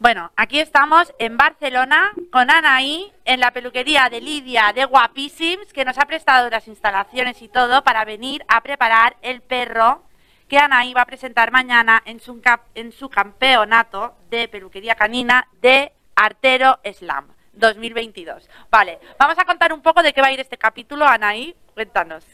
Bueno, aquí estamos en Barcelona con Anaí en la peluquería de Lidia de Guapísims, que nos ha prestado las instalaciones y todo para venir a preparar el perro que Anaí va a presentar mañana en su, en su campeonato de peluquería canina de Artero Slam 2022. Vale, vamos a contar un poco de qué va a ir este capítulo, Anaí. Cuéntanos.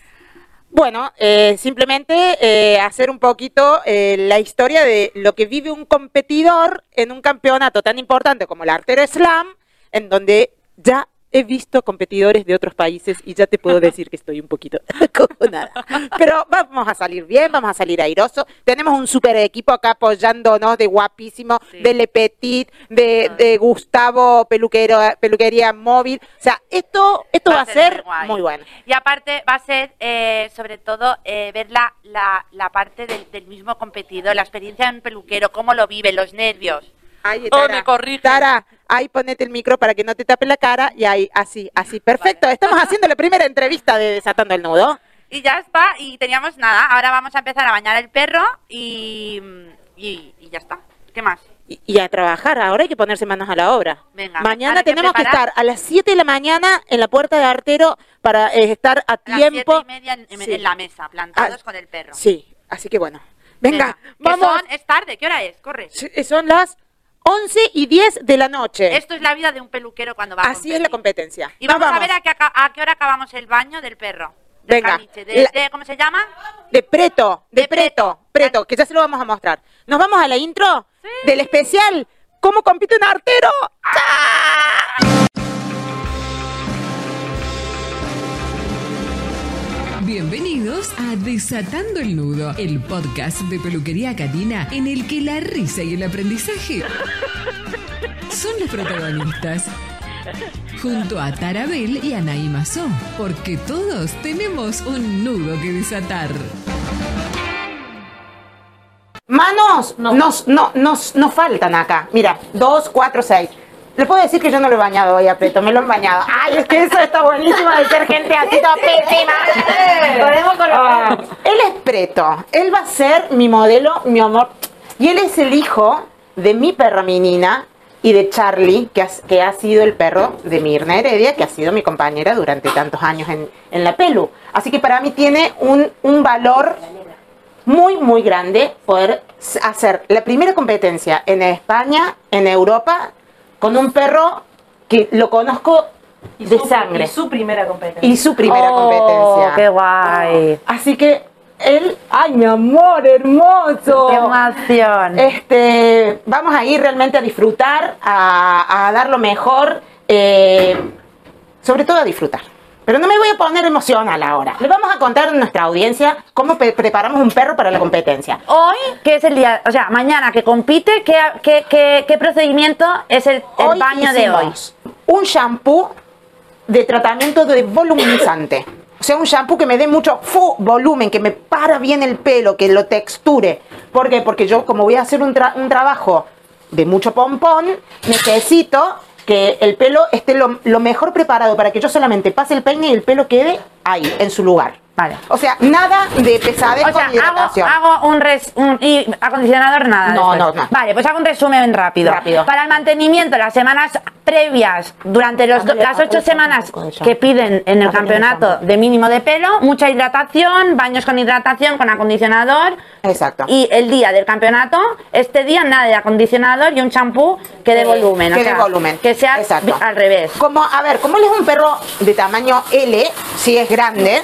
Bueno, eh, simplemente eh, hacer un poquito eh, la historia de lo que vive un competidor en un campeonato tan importante como el Artero Slam, en donde ya he visto competidores de otros países y ya te puedo decir que estoy un poquito nada. Pero vamos a salir bien, vamos a salir airoso. Tenemos un super equipo acá apoyándonos de guapísimo, Sí. de Le Petit, de, de Gustavo Peluquero, Peluquería Móvil. O sea, esto, esto va, a ser muy bueno. Y aparte va a ser, eh, sobre todo, eh, ver la, la, la parte del, del mismo competidor, la experiencia en peluquero, cómo lo vive, los nervios. Ay, Oh, me corrigen. Tara, ahí ponete el micro para que no te tape la cara y ahí, así, así. Perfecto. Estamos haciendo la primera entrevista de Desatando el Nudo. Y ya está, y teníamos nada. Ahora vamos a empezar a bañar el perro y, y, y ya está. ¿Qué más? Y, y a trabajar, ahora hay que ponerse manos a la obra. Venga, mañana que tenemos que, estar a las 7 de la mañana en la puerta de Artero para eh, estar a A las tiempo. siete y media en, Sí. en la mesa, plantados Ah, con el perro. Sí, así que bueno. Venga, vamos. son- es tarde, ¿qué hora es? Corre. Sí, Son las 11 y 10 de la noche. Esto es la vida de un peluquero cuando va a Así es la competencia. Y vamos, a ver a qué, a qué hora acabamos el baño del perro. Del Venga. caniche, de- La- de- ¿Cómo se llama? De Preto, de, De Preto, Preto. Preto, que ya se lo vamos a mostrar. ¿Nos vamos a la intro Sí. del especial? ¿Cómo compite un artero? ¡Ah! Bienvenidos a Desatando el Nudo, el podcast de peluquería canina en el que la risa y el aprendizaje son los protagonistas. Junto a Tarabel y Anaí Mazó, porque todos tenemos un nudo que desatar. Manos nos, no, nos, nos faltan acá. Mira, dos, cuatro, seis. Le puedo decir que yo no lo he bañado hoy a Preto, me lo he bañado. Ay, es que eso está buenísimo de ser gente así topísima. Podemos colocar. Él es Preto, él va a ser mi modelo, mi amor. Y él es el hijo de mi perra Minina y de Charlie, que ha, que ha sido el perro de Mirna Heredia, que ha sido mi compañera durante tantos años en, en la Pelu. Así que para mí tiene un, un valor muy, muy grande poder hacer la primera competencia en España, en Europa, con un perro que lo conozco de sangre. Y su primera competencia. Y su primera Oh, competencia. qué guay. Así que él, ay mi amor, hermoso. Qué emoción. Este, vamos a ir realmente a disfrutar, a, a dar lo mejor, eh, sobre todo a disfrutar. Pero no me voy a poner emocional ahora. Le vamos a contar a nuestra audiencia cómo preparamos un perro para la competencia. Hoy, que es el día, o sea, mañana que compite, ¿qué, qué, qué, qué procedimiento es el, el Hoy baño de hoy? Un shampoo de tratamiento de voluminizante. O sea, un shampoo que me dé mucho volumen, que me para bien el pelo, que lo texture. ¿Por qué? Porque yo, como voy a hacer un, tra- un trabajo de mucho pompón, necesito que el pelo esté lo, lo mejor preparado para que yo solamente pase el peine y el pelo quede ahí, en su lugar. Vale. O sea, nada de pesadez O sea, con hidratación. hago, hago un, res, un y acondicionador nada. No, después. no, no. Vale, pues hago un resumen rápido. Rápido. Para el mantenimiento, las semanas previas, durante los las ocho semanas que piden en el campeonato de mínimo de pelo, mucha hidratación, baños con hidratación, con acondicionador. Exacto. Y el día del campeonato, este día nada de acondicionador y un champú que dé Eh, volumen. o que dé sea, volumen. Que sea Exacto. al revés. Como, a ver, como él es un perro de tamaño L, si es grande,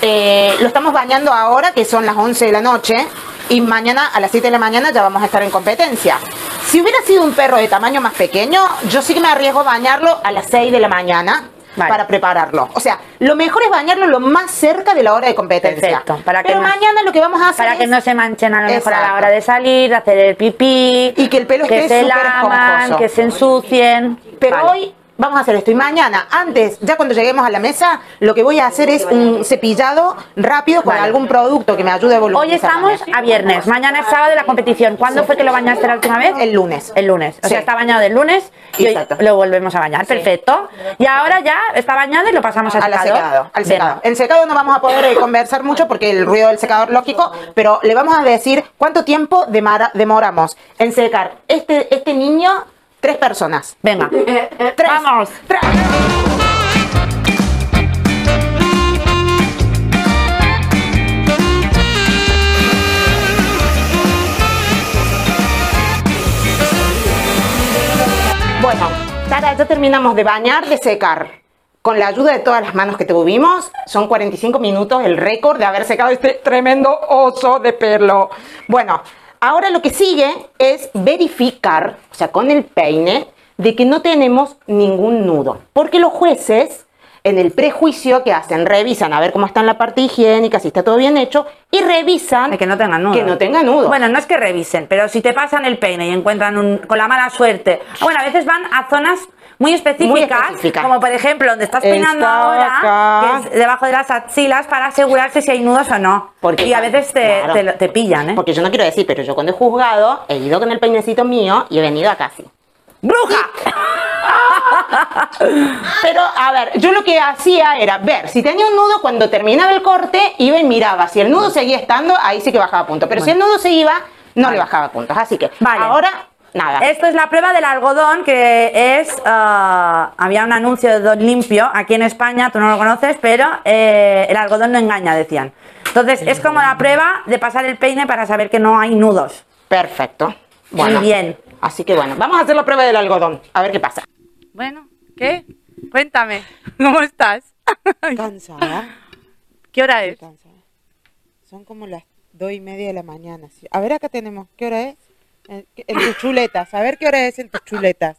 eh, lo estamos bañando ahora, que son las 11 de la noche, y mañana a las 7 de la mañana ya vamos a estar en competencia. Si hubiera sido un perro de tamaño más pequeño, yo sí que me arriesgo a bañarlo a las 6 de la mañana. Vale. Para prepararlo. O sea, lo mejor es bañarlo lo más cerca de la hora de competencia. Perfecto, para que Pero no- mañana lo que vamos a hacer Para que es- no se manchen a lo mejor a la hora de salir, hacer el pipí. Y que el pelo que esté se laman, esponjoso. que se ensucien. Pero Vale. hoy vamos a hacer esto. Y mañana, antes, ya cuando lleguemos a la mesa, lo que voy a hacer es un cepillado rápido con Vale. algún producto que me ayude a voluminizar. Hoy estamos a viernes, mañana es sábado de la competición. ¿Cuándo fue que lo bañaste la última vez? El lunes. El lunes. O Sí. sea, está bañado el lunes y hoy lo volvemos a bañar. Perfecto. Y ahora ya está bañado y lo pasamos al A la secador. secado, al secado. En secado no vamos a poder eh, conversar mucho porque el ruido del secador lógico, pero le vamos a decir cuánto tiempo demara- demoramos en secar este, este niño Tres personas. Venga. Tres. Vamos. Tres. Bueno, Tara, ya terminamos de bañar, de secar. Con la ayuda de todas las manos que tuvimos, son 45 minutos el récord de haber secado este tremendo oso de pelo. Bueno, ahora lo que sigue es verificar, o sea, con el peine, de que no tenemos ningún nudo. Porque los jueces, en el prejuicio que hacen, revisan a ver cómo está en la parte higiénica, si está todo bien hecho, y revisan De que no tengan nudo. que no tenga nudo. Bueno, no es que revisen, pero si te pasan el peine y encuentran un, con la mala suerte. Bueno, a veces van a zonas muy específicas, Muy específicas. como por ejemplo donde estás peinando Está ahora, acá. que es debajo de las axilas, para asegurarse si hay nudos o no. Porque, y a veces te, claro. te pillan, ¿eh? Porque yo no quiero decir, pero yo cuando he juzgado, he ido con el peinecito mío y he venido a casi. ¡Bruja! Pero, a ver, yo lo que hacía era ver si tenía un nudo cuando terminaba el corte, iba y miraba. Si el nudo seguía estando, ahí sí que bajaba puntos. Pero si el nudo se iba, no le bajaba puntos. Así que, Vale. ahora, nada. Esto es la prueba del algodón, que es. ah, había un anuncio de Don Limpio aquí en España, tú no lo conoces, pero eh, el algodón no engaña, decían. Entonces, es como la prueba de pasar el peine para saber que no hay nudos. Perfecto. Bueno, Muy bien. Así que bueno, vamos a hacer la prueba del algodón. A ver qué pasa. Bueno, ¿qué? Cuéntame, ¿cómo estás? Cansada, ¿Qué hora estoy es? cansada. Son como las dos y media de la mañana. A ver, acá tenemos. ¿Qué hora es? En, en tus chuletas. A ver qué hora es en tus chuletas.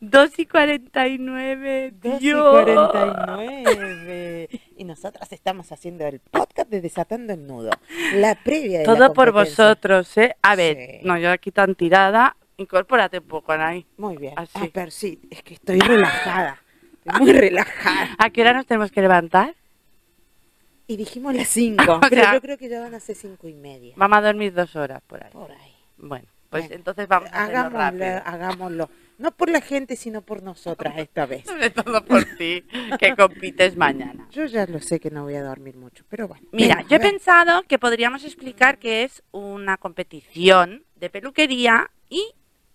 2 y 49. 2 y Dios. 49. Y nosotras estamos haciendo el podcast de Desatando el Nudo. La previa de la Todo por vosotros, ¿eh? A ver, Sí. no, yo aquí tan tirada. Incorpórate un poco, Anaí. Muy bien. Así. Ah, pero sí, es que estoy relajada. Estoy muy relajada. ¿A qué hora nos tenemos que levantar? Y dijimos las 5, O pero yo creo que ya van a ser 5 y media. Vamos a dormir dos horas por ahí. Por ahí. Bueno, pues entonces vamos a hacerlo Hagámoslo, rápido. hagámoslo. No por la gente, sino por nosotras esta vez. Sobre todo por ti, que compites mañana. Yo ya lo sé que no voy a dormir mucho, pero bueno. Mira, Venga, yo he pensado que podríamos explicar que es una competición de peluquería y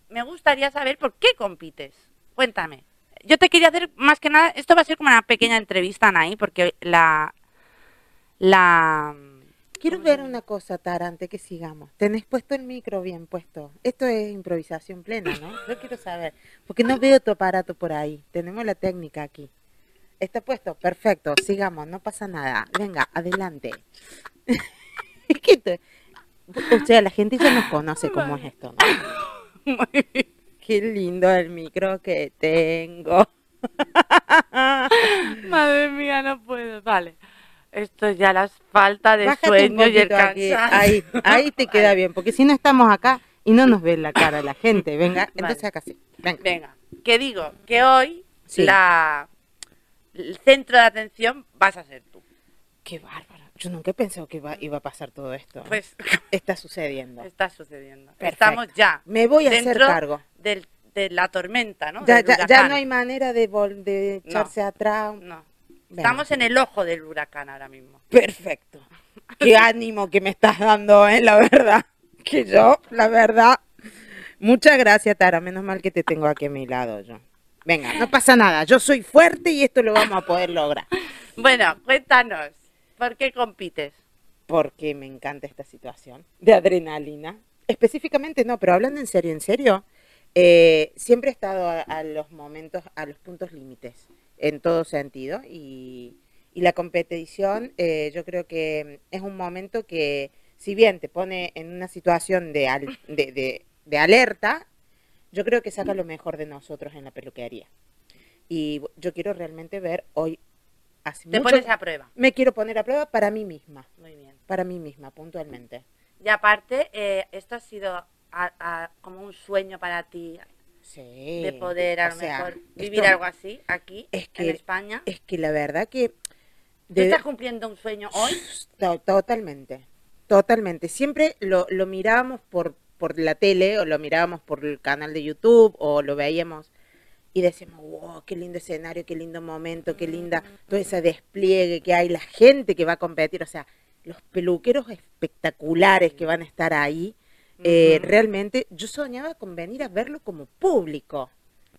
me gustaría saber por qué compites. Cuéntame. Yo te quería hacer más que nada, esto va a ser como una pequeña entrevista, Anaí, porque la... La... Quiero ver una cosa, Tara, antes que sigamos. Tenés puesto el micro bien puesto. Esto es improvisación plena, ¿no? Yo quiero saber, porque no veo tu aparato por ahí. Tenemos la técnica aquí. Está puesto, perfecto. Sigamos, no pasa nada. Venga, adelante. O sea, la gente ya nos conoce cómo es esto, ¿no? Qué lindo el micro que tengo. Madre mía, no puedo. Vale. Esto es ya la falta de Bájate sueño y el cansancio. Ahí, ahí te queda bien, porque si no estamos acá y no nos ve la cara la gente. Venga, entonces acá sí. Venga. Venga, que digo que hoy Sí. la el centro de atención vas a ser tú. Qué bárbaro. Yo nunca he pensado que iba, iba a pasar todo esto. Pues Está sucediendo. está sucediendo. Perfecto. Estamos ya Me voy a hacer cargo. del- de la tormenta, ¿no? Ya, ya, no hay manera de, vol- de No. echarse atrás. No. Estamos en el ojo del huracán ahora mismo. Perfecto. Qué ánimo que me estás dando, ¿eh? La verdad. Que yo, la verdad. Muchas gracias, Tara. Menos mal que te tengo aquí a mi lado yo. Venga, no pasa nada. Yo soy fuerte y esto lo vamos a poder lograr. Bueno, cuéntanos, ¿por qué compites? porque me encanta esta situación de adrenalina. Específicamente no, pero hablando en serio, en serio, eh, siempre he estado a, a los momentos, a los puntos límites, en todo sentido, y, y la competición eh, yo creo que es un momento que, si bien te pone en una situación de, al- de, de- de alerta, yo creo que saca lo mejor de nosotros en la peluquería. Y yo quiero realmente ver hoy, hace Te mucho- pones a prueba. me quiero poner a prueba para mí misma Muy bien. para mí misma, puntualmente. Y aparte, eh, esto ha sido a- a- como un sueño para ti Sí. de poder a lo sea, mejor vivir esto- algo así aquí es en España. Es que la verdad que... ¿Tú de- estás cumpliendo un sueño hoy? to- totalmente, totalmente. Siempre lo, lo mirábamos por, por la tele o lo mirábamos por el canal de YouTube o lo veíamos y decíamos, wow, qué lindo escenario, qué lindo momento, qué linda todo ese despliegue que hay, la gente que va a competir, o sea, los peluqueros espectaculares que van a estar ahí. Eh, realmente yo soñaba con venir a verlo como público.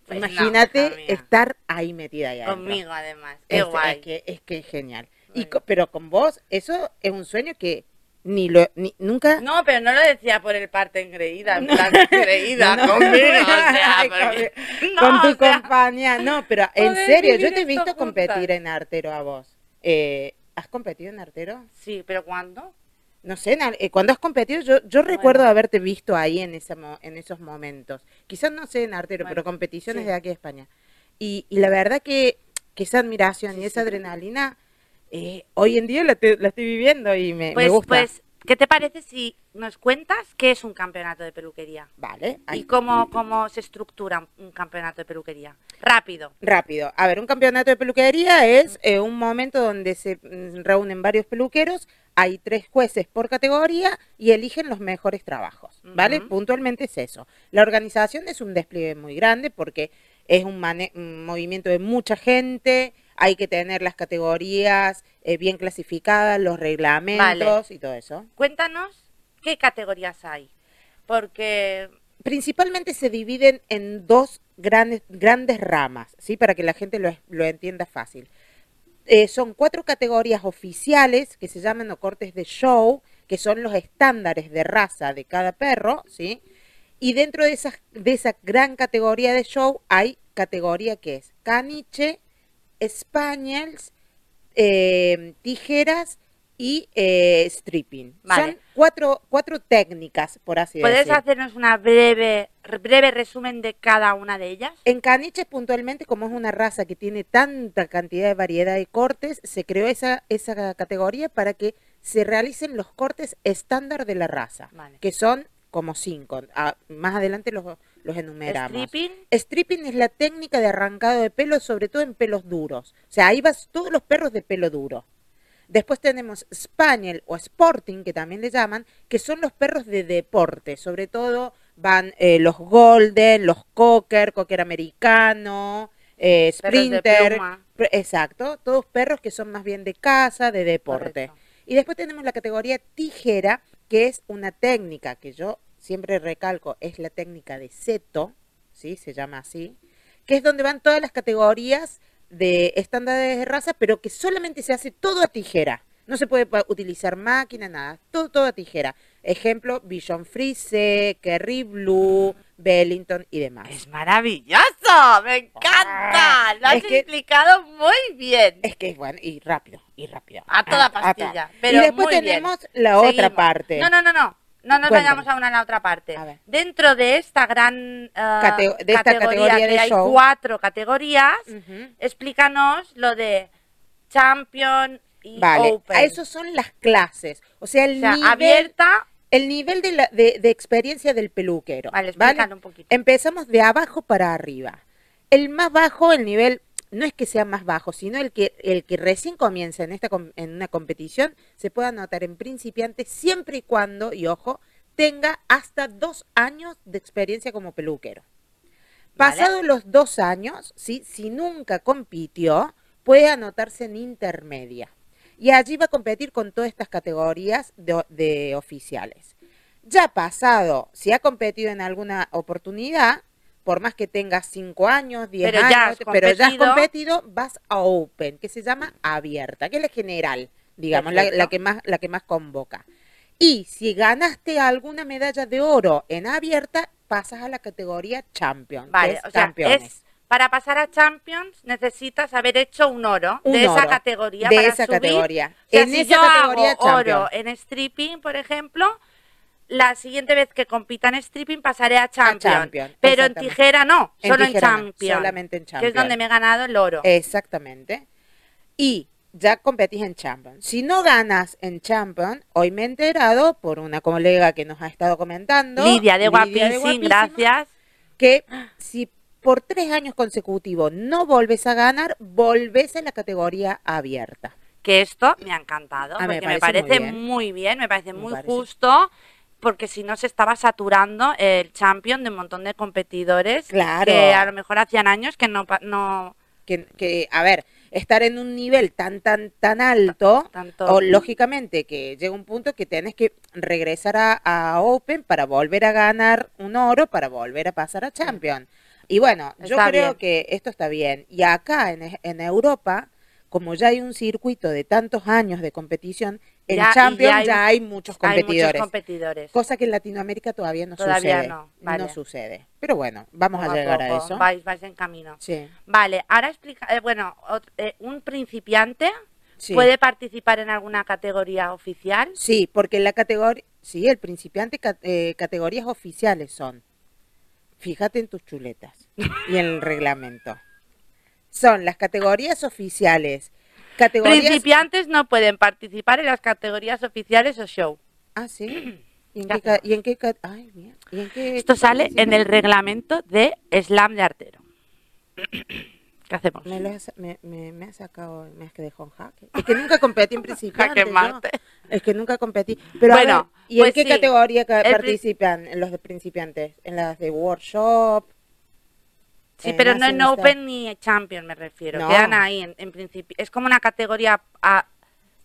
Pues Imagínate estar ahí metida ahí. Conmigo, además. Es, guay. es que, es que es genial. Y pero con vos, eso es un sueño que ni lo, ni, nunca... No, pero no lo decía por el parte engreída, en plan engreída No, no. conmigo, o sea, Ay, porque- con- no, con tu o sea, compañía. No, pero en serio, yo te he visto juntas. competir en artero a vos. Eh, ¿Has competido en artero? Sí, pero ¿cuándo? No sé, eh, cuando has competido, yo, yo recuerdo haberte visto ahí en, ese mo- en esos momentos. Quizás no sé en artero, Bueno, pero competiciones sí. de aquí de España. Y, y la verdad que, que esa admiración Sí, y esa sí. adrenalina, eh, hoy en día la, te- la estoy viviendo y me, me Pues, gusta. pues, ¿qué te parece si nos cuentas qué es un campeonato de peluquería? vale, ¿Y cómo, cómo se estructura un- un campeonato de peluquería? Rápido. Rápido. A ver, un campeonato de peluquería es eh, un momento donde se mm, reúnen varios peluqueros, hay tres jueces por categoría y eligen los mejores trabajos, ¿vale? Puntualmente es eso. La organización es un despliegue muy grande porque es un movimiento de mucha gente, hay que tener las categorías eh, bien clasificadas, los reglamentos y todo eso. Cuéntanos qué categorías hay. Porque principalmente se dividen en dos grandes, grandes ramas, ¿sí? Para que la gente lo, lo entienda fácil. Eh, son cuatro categorías oficiales que se llaman o cortes de show, que son los estándares de raza de cada perro, ¿sí? Y dentro de, esas, de esa gran categoría de show hay categoría que es caniche, spaniels, eh, tijeras y eh, stripping. Vale. Son cuatro, cuatro técnicas, por así ¿puedes decirlo. hacernos una breve, breve resumen de cada una de ellas? En caniches puntualmente, como es una raza que tiene tanta cantidad de variedad de cortes, se creó esa, esa categoría para que se realicen los cortes estándar de la raza, Vale. que son como cinco. Ah, más adelante los, los enumeramos. Stripping, Stripping es la técnica de arrancado de pelo, sobre todo en pelos duros. O sea, ahí vas todos los perros de pelo duro. Después tenemos Spaniel o Sporting, que también le llaman, que son los perros de deporte. Sobre todo van eh, los Golden, los Cocker, Cocker americano, eh, Sprinter. Exacto, todos perros que son más bien de casa, de deporte. Correcto. Y después tenemos la categoría tijera, que es una técnica que yo siempre recalco, es la técnica de seto, ¿sí? Se llama así, que es donde van todas las categorías de estándares de raza, pero que solamente se hace todo a tijera. No se puede utilizar máquina, nada, todo, todo a tijera. Ejemplo, Bichon Frise, Kerry Blue, Bellington y demás. es maravilloso, me encanta, lo has Ah, es que- explicado muy bien. Es que es bueno, y rápido, y rápido. A toda Ah, pastilla, pero y después muy bien. tenemos la otra parte. No, no, no, no. No nos Cuéntame. vayamos aún a la otra parte. A. Dentro de esta gran Cate- de esta categoría que de hay show. cuatro categorías, explícanos lo de Champion y Vale, Open. a eso son las clases. O sea, el o sea, nivel, abierta. el nivel de, la- de- de experiencia del peluquero. Vale, ¿vale? explícalo un poquito. Empezamos de abajo para arriba. El más bajo, el nivel, no es que sea más bajo, sino el que, el que recién comienza en, esta, en una competición, se puede anotar en principiante siempre y cuando, y ojo, tenga hasta dos años de experiencia como peluquero. Vale. Pasados los dos años, ¿sí? si nunca compitió, puede anotarse en intermedia. Y allí va a competir con todas estas categorías de, de oficiales. Ya pasado, si ha competido en alguna oportunidad, por más que tengas cinco años, 10 Pero ya años, has pero ya has competido. vas a Open, que se llama abierta, que es la general, digamos, la, la que más, la que más convoca. Y si ganaste alguna medalla de oro en abierta, pasas a la categoría champion. Vale, o sea, campeones. es para pasar a Champions necesitas haber hecho un oro Un de esa categoría de para esa subir. categoría. O sea, En si esa yo categoría hago oro en stripping, por ejemplo, la siguiente vez que compita en stripping pasaré a champion, champion, pero en tijera no, En solo tijera en champion, solamente en que es champion. donde me he ganado el oro. Exactamente. Y ya competís en Champion. Si no ganas en Champion, hoy me he enterado por una colega que nos ha estado comentando. Lidia de Guapísima, gracias. Que si por tres años consecutivos no volves a ganar, volves en la categoría abierta. Que esto me ha encantado, Ah, me porque me parece muy bien. muy bien, me parece Me muy parece. justo, porque si no se estaba saturando el champion de un montón de competidores Claro. que a lo mejor hacían años que no, no Que, que, a ver, estar en un nivel tan, tan, tan alto, Tanto- o lógicamente que llega un punto que tienes que regresar a, a Open para volver a ganar un oro, para volver a pasar a Champion. Y bueno, yo creo bien. que esto está bien. Y acá en, en Europa, como ya hay un circuito de tantos años de competición, en Ya- Champions ya ya hay- hay, muchos Hay competidores. muchos competidores. Cosa que en Latinoamérica todavía no Todavía sucede. no, vale. sucede. Pero bueno, vamos Poco a llegar a poco, eso. Vais, vais en camino. Sí, Vale, ahora explica, eh, bueno, eh, un principiante sí. puede participar en alguna categoría oficial. Sí, porque la categoría, sí, el principiante eh, categorías oficiales son. Fíjate en tus chuletas y en el reglamento. Son las categorías oficiales. Categorías. Principiantes no pueden participar en las categorías oficiales o show. Ah, sí. ¿Y en qué, y en qué ay, mira, ¿y en qué Esto sale en el reglamento de slam de artero. ¿Qué hacemos? Me, lo has- me, me, me ha sacado, me has que dejó en jaque. Es que nunca competí en principiante. Mate. Es que nunca competí. Pero a Bueno, ver, ¿y pues en qué sí. categoría participan los de principiantes? ¿En las de workshop? Sí, en pero no en? Open ni Champion me refiero. No. Quedan ahí en, en principio. Es como una categoría a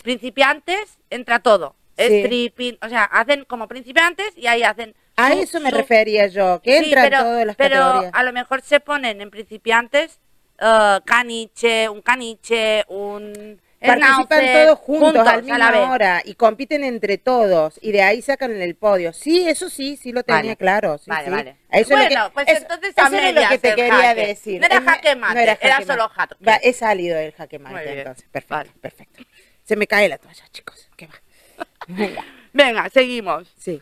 principiantes entra todo. Sí. Stripping, o sea, hacen como principiantes y ahí hacen. A su- eso me su- refería yo, que Sí, entran pero, todas las pero categorías. a lo mejor se ponen en principiantes eh, caniche, un caniche, un Participan todos juntos, al a la vez. hora y compiten entre todos y de ahí sacan el podio. Sí, eso sí, sí lo tenía Vale. claro. sí, Vale, sí. vale. Es lo bueno, que- pues eso- entonces eso era lo que te el quería jaque. decir. No era Es jaque mate, no era solo jaque. Va, he salido del jaque Muy mate bien. entonces. Perfecto, Vale. perfecto. Se me cae la toalla, chicos. ¿Qué va? Venga. Venga, seguimos. Sí.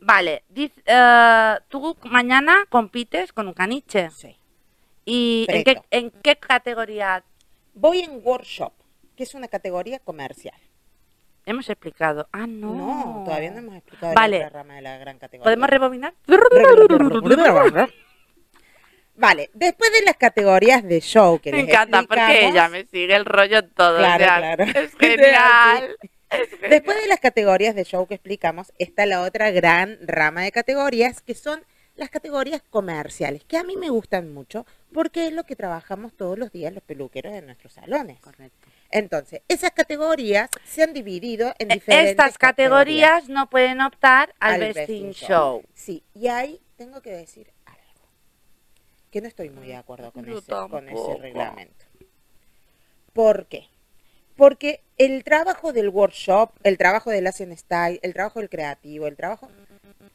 Vale, diz- eh, tú mañana compites con un caniche. Sí. ¿Y en qué, en qué categoría Voy en workshop, que es una categoría comercial. hemos explicado? Ah, no. No, todavía no hemos explicado Vale. la rama de la gran categoría. ¿Podemos rebobinar? Vale, después de las categorías de show que Me les encanta porque ella me sigue el rollo todo. Claro, o sea, claro. Es genial. Después de las categorías de show que explicamos, está la otra gran rama de categorías que son las categorías comerciales, que a mí me gustan mucho porque es lo que trabajamos todos los días los peluqueros de nuestros salones. Correcto. Entonces, esas categorías se han dividido en diferentes Eh, Estas categorías no pueden optar al, al vesting show. Sí, y ahí tengo que decir algo, que no estoy muy de acuerdo con, ese, con ese reglamento. ¿Por qué? Porque el trabajo del workshop, el trabajo del Asian Style, el trabajo del creativo, el trabajo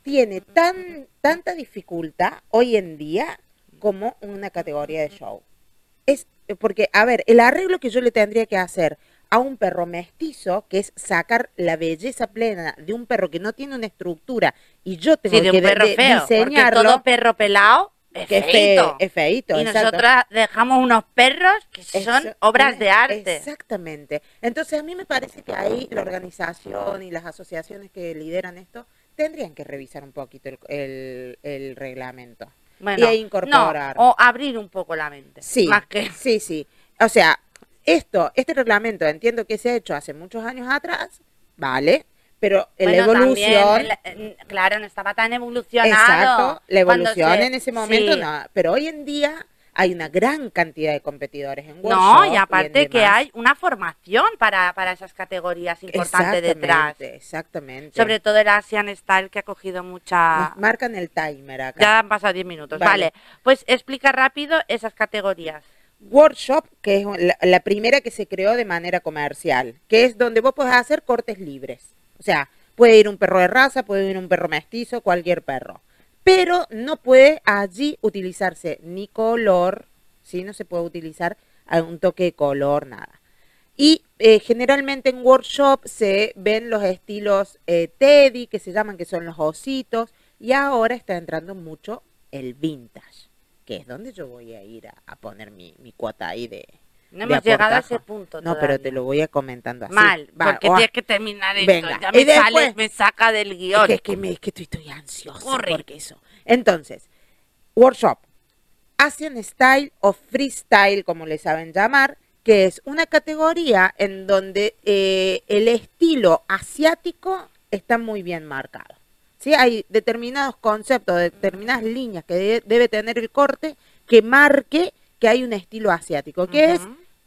tiene tan tanta dificultad hoy en día como una categoría de show. Es porque, a ver, el arreglo que yo le tendría que hacer a un perro mestizo, que es sacar la belleza plena de un perro que no tiene una estructura, y yo tengo Sí, de que perro de- feo. Porque diseñarlo, todo perro pelado es que feo, es feíto, Y exacto. nosotras dejamos unos perros que son Eso- obras de arte. Exactamente. Entonces a mí me parece que ahí la organización y las asociaciones que lideran esto tendrían que revisar un poquito el, el- el reglamento. Bueno, y ahí incorporar. no, o abrir un poco la mente. Sí, Más que... sí, sí. O sea, esto, este reglamento entiendo que se ha hecho hace muchos años atrás, vale, pero la Bueno, evolución, también, eh, claro, no estaba tan evolucionado. exacto, la evolución se- en ese momento sí. no, pero hoy en día hay una gran cantidad de competidores en workshop No, y aparte que hay una formación para, para esas categorías importante detrás. Exactamente, Exactamente. Sobre todo el Asian Style que ha cogido mucha... Nos marcan el timer acá. Ya han pasado 10 minutos. Vale. Vale. Pues explica rápido esas categorías. Workshop, que es la, la primera que se creó de manera comercial, que es donde vos podés hacer cortes libres. O sea, puede ir un perro de raza, puede ir un perro mestizo, cualquier perro. Pero no puede allí utilizarse ni color, ¿sí? No se puede utilizar un toque de color, nada. Y eh, generalmente en workshop se ven los estilos eh, Teddy, que se llaman, que son los ositos, y ahora está entrando mucho el vintage, que es donde yo voy a ir a, a poner mi, mi cuota ahí de... No hemos llegado a ese punto No, pero te todavía. lo voy a comentando así. Mal, Va, porque oh, tienes que terminar esto. Venga, Ya me después- sale, me saca del es guion. que, es que, me- es que estoy, estoy ansiosa Corre. porque eso. Entonces, workshop, Asian Style o Freestyle, como le saben llamar, que es una categoría en donde eh, el estilo asiático está muy bien marcado. ¿sí? Hay determinados conceptos, determinadas líneas que de- debe tener el corte que marque que hay un estilo asiático, que es.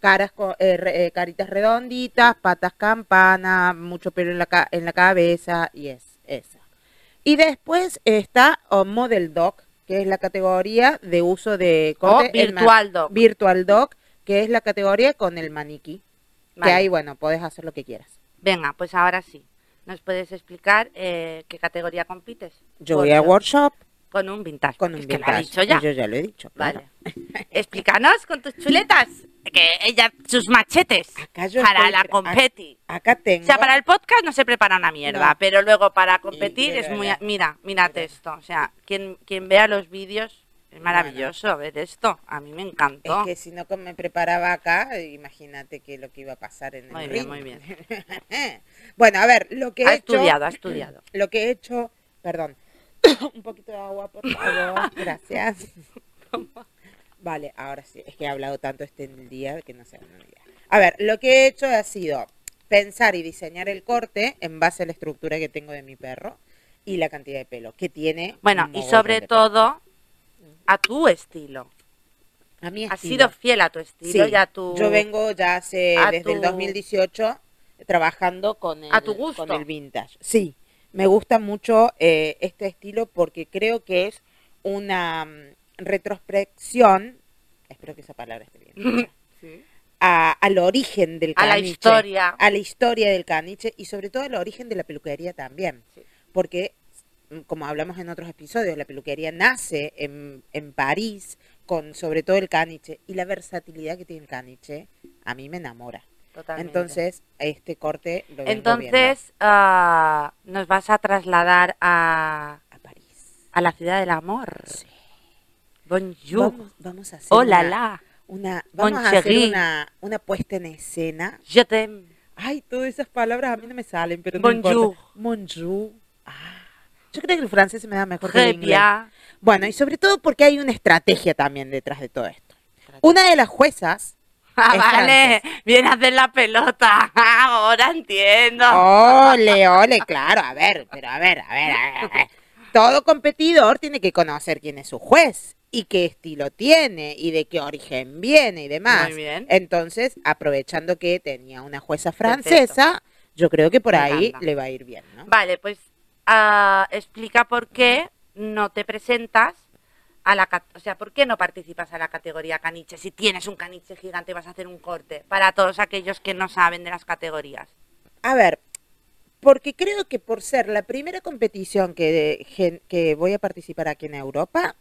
Caras co- eh, eh, caritas redonditas, patas campana, mucho pelo en la, ca- en la cabeza y es esa. Y después está oh, Model Dog, que es la categoría de uso de corte Virtual Dog. Virtual Dog, que es la categoría con el maniquí. Vale. Que ahí, bueno, podés hacer lo que quieras. Venga, pues ahora sí. ¿Nos puedes explicar eh, qué categoría compites? Yo voy a Workshop. Con un vintage. con un es que lo ha vintage. dicho ya. Yo ya lo he dicho. claro. Vale. Explícanos con tus chuletas. Que ella, sus machetes. Para la competi. Acá tengo. O sea, para el podcast no se prepara una mierda, No. pero luego para competir es muy... Mira, mírate pero- esto. O sea, quien, quien vea los vídeos es maravilloso ver esto. A mí me encantó. Es que si no me preparaba acá, imagínate que lo que iba a pasar en el Muy bien, muy bien. bueno, a ver, lo que Ha he hecho, estudiado, ha estudiado. lo que he hecho, perdón, un poquito de agua, por favor, gracias. Vale, ahora sí, es que he hablado tanto este el día que no se dan una idea. A ver, lo que he hecho ha sido pensar y diseñar el corte en base a la estructura que tengo de mi perro y la cantidad de pelo que tiene. Bueno, y sobre pelo. todo a tu estilo. a mi Has estilo. sido fiel a tu estilo Sí, y a tu... Yo vengo ya hace, desde el tu- 2018, trabajando con el, A tu gusto. con el vintage. Sí, me gusta mucho eh, este estilo porque creo que es una retrospección, espero que esa palabra esté bien, a- al origen del A la caniche. historia. A la historia del caniche y sobre todo al origen de la peluquería también. Porque, mm, como hablamos en otros episodios, la peluquería nace en, en París con sobre todo el caniche y la versatilidad que tiene el caniche a mí me enamora. Totalmente. Entonces, este corte lo vengo Entonces, ah, nos vas a trasladar a, a París. a la ciudad del amor. Sí. Bonjour. Vamos, vamos a hacer Hola, una, la. una- vamos a hacer una, una puesta en escena. Je t'aime. Ay, todas esas palabras a mí no me salen, pero no Bonjour. importa. Bonjour. Ah, yo creo que el francés se me da mejor que el inglés. bien. Bueno, y sobre todo porque hay una estrategia también detrás de todo esto. Una de las juezas. Ah, vale, viene a hacer la pelota. Ahora entiendo. Ole, ole, claro, a ver, pero a ver, a ver, a ver, a ver. Todo competidor tiene que conocer quién es su juez y qué estilo tiene y de qué origen viene y demás. Muy bien. Entonces, aprovechando que tenía una jueza francesa, yo creo que por Me ahí encanta. le va a ir bien, ¿no? Vale, pues ah, explica por qué no te presentas a la o sea, ¿por qué no participas a la categoría caniche? Si tienes un caniche gigante vas a hacer un corte para todos aquellos que no saben de las categorías. A ver, porque creo que por ser la primera competición que, que voy a participar aquí en Europa,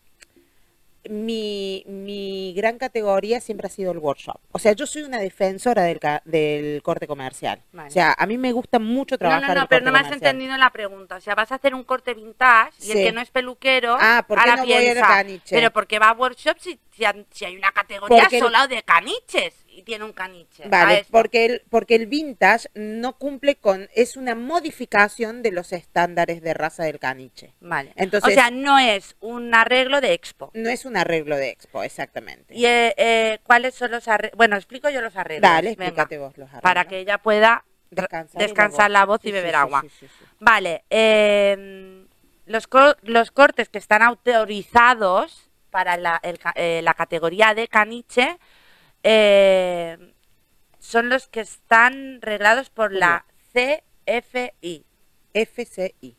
mi, mi gran categoría siempre ha sido el workshop. O sea, yo soy una defensora del, ca- del corte comercial. Vale. O sea, a mí me gusta mucho No, trabajar no, no, el pero corte no me has comercial. entendido la pregunta. O sea, vas a hacer un corte vintage y el que no es peluquero Ah, ¿por qué ahora no voy piensa, caniche? pero porque va a workshop si, si, hay una categoría Porque el- sola de caniches y tiene un caniche. Vale, porque el, porque el vintage no cumple con, es una modificación de los estándares de raza del caniche. Vale. Entonces- o sea, no es un arreglo de expo. No es un arreglo de expo, exactamente. ¿Y eh, eh, cuáles son los arreglos? Bueno, explico yo los arreglos. Dale, explícate vos los arreglos. Para que ella pueda Descansar, descansar la voz y Sí, beber sí, agua. sí. Vale, eh, los, co- los cortes que están autorizados para la, el eh, la categoría de caniche eh, son los que están reglados por la CFI. FCI.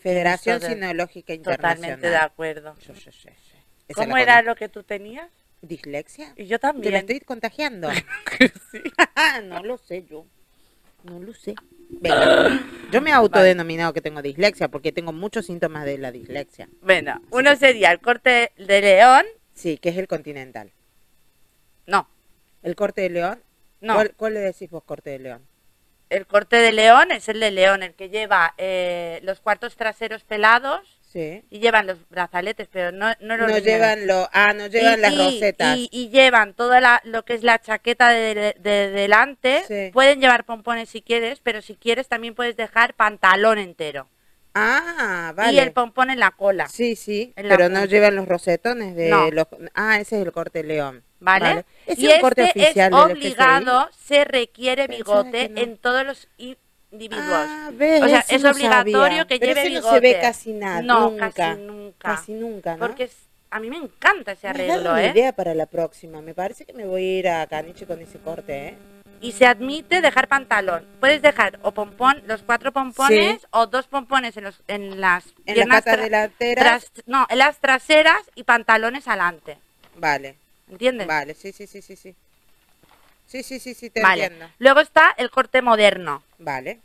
Federación Sinológica Internacional. Totalmente de acuerdo. Sí, sí, sí, sí. Esa ¿Cómo era lo que tú tenías? ¿Dislexia? Y yo ¿Te la también. estoy contagiando? no lo sé yo. No lo sé. Venga, yo me he autodenominado que tengo dislexia porque tengo muchos síntomas de la dislexia. Bueno, uno sería el corte de león. Sí, que es el continental. No, ¿El corte de león? no. ¿Cuál, cuál le decís vos corte de león? El corte de león es el de león, el que lleva eh, los cuartos traseros pelados Sí. y llevan los brazaletes, pero no, no los No llevan lo, ah, no llevan Y- las y- rosetas. Y, y llevan toda la, lo que es la chaqueta de, de- de delante. Sí. Pueden llevar pompones si quieres, pero si quieres también puedes dejar pantalón entero. Ah, vale. Y el pompón en la cola. Sí, sí, pero no punta. llevan los rosetones de No. los... Ah, ese es el corte león. ¿Vale? Y es un corte este oficial es obligado, se requiere bigote no. en todos los individuos. Ah, ves, O sea, es no obligatorio sabía. que Pero lleve ese no se ve bigote. casi nada, No, nunca. casi nunca. Casi nunca, ¿no? Porque a mí me encanta ese Me arreglo, una ¿eh? idea para la próxima. Me parece que me voy a ir a Caniche con ese corte, ¿eh? Y se admite dejar pantalón. Puedes dejar o pompón, los cuatro pompones Sí. o dos pompones en, los, en las En piernas delanteras. no, en las traseras y pantalones adelante. Vale, ¿Entiendes? vale, sí, sí, sí, sí, sí. Sí, sí, sí, sí, te Vale. entiendo. Luego está el corte moderno. Vale.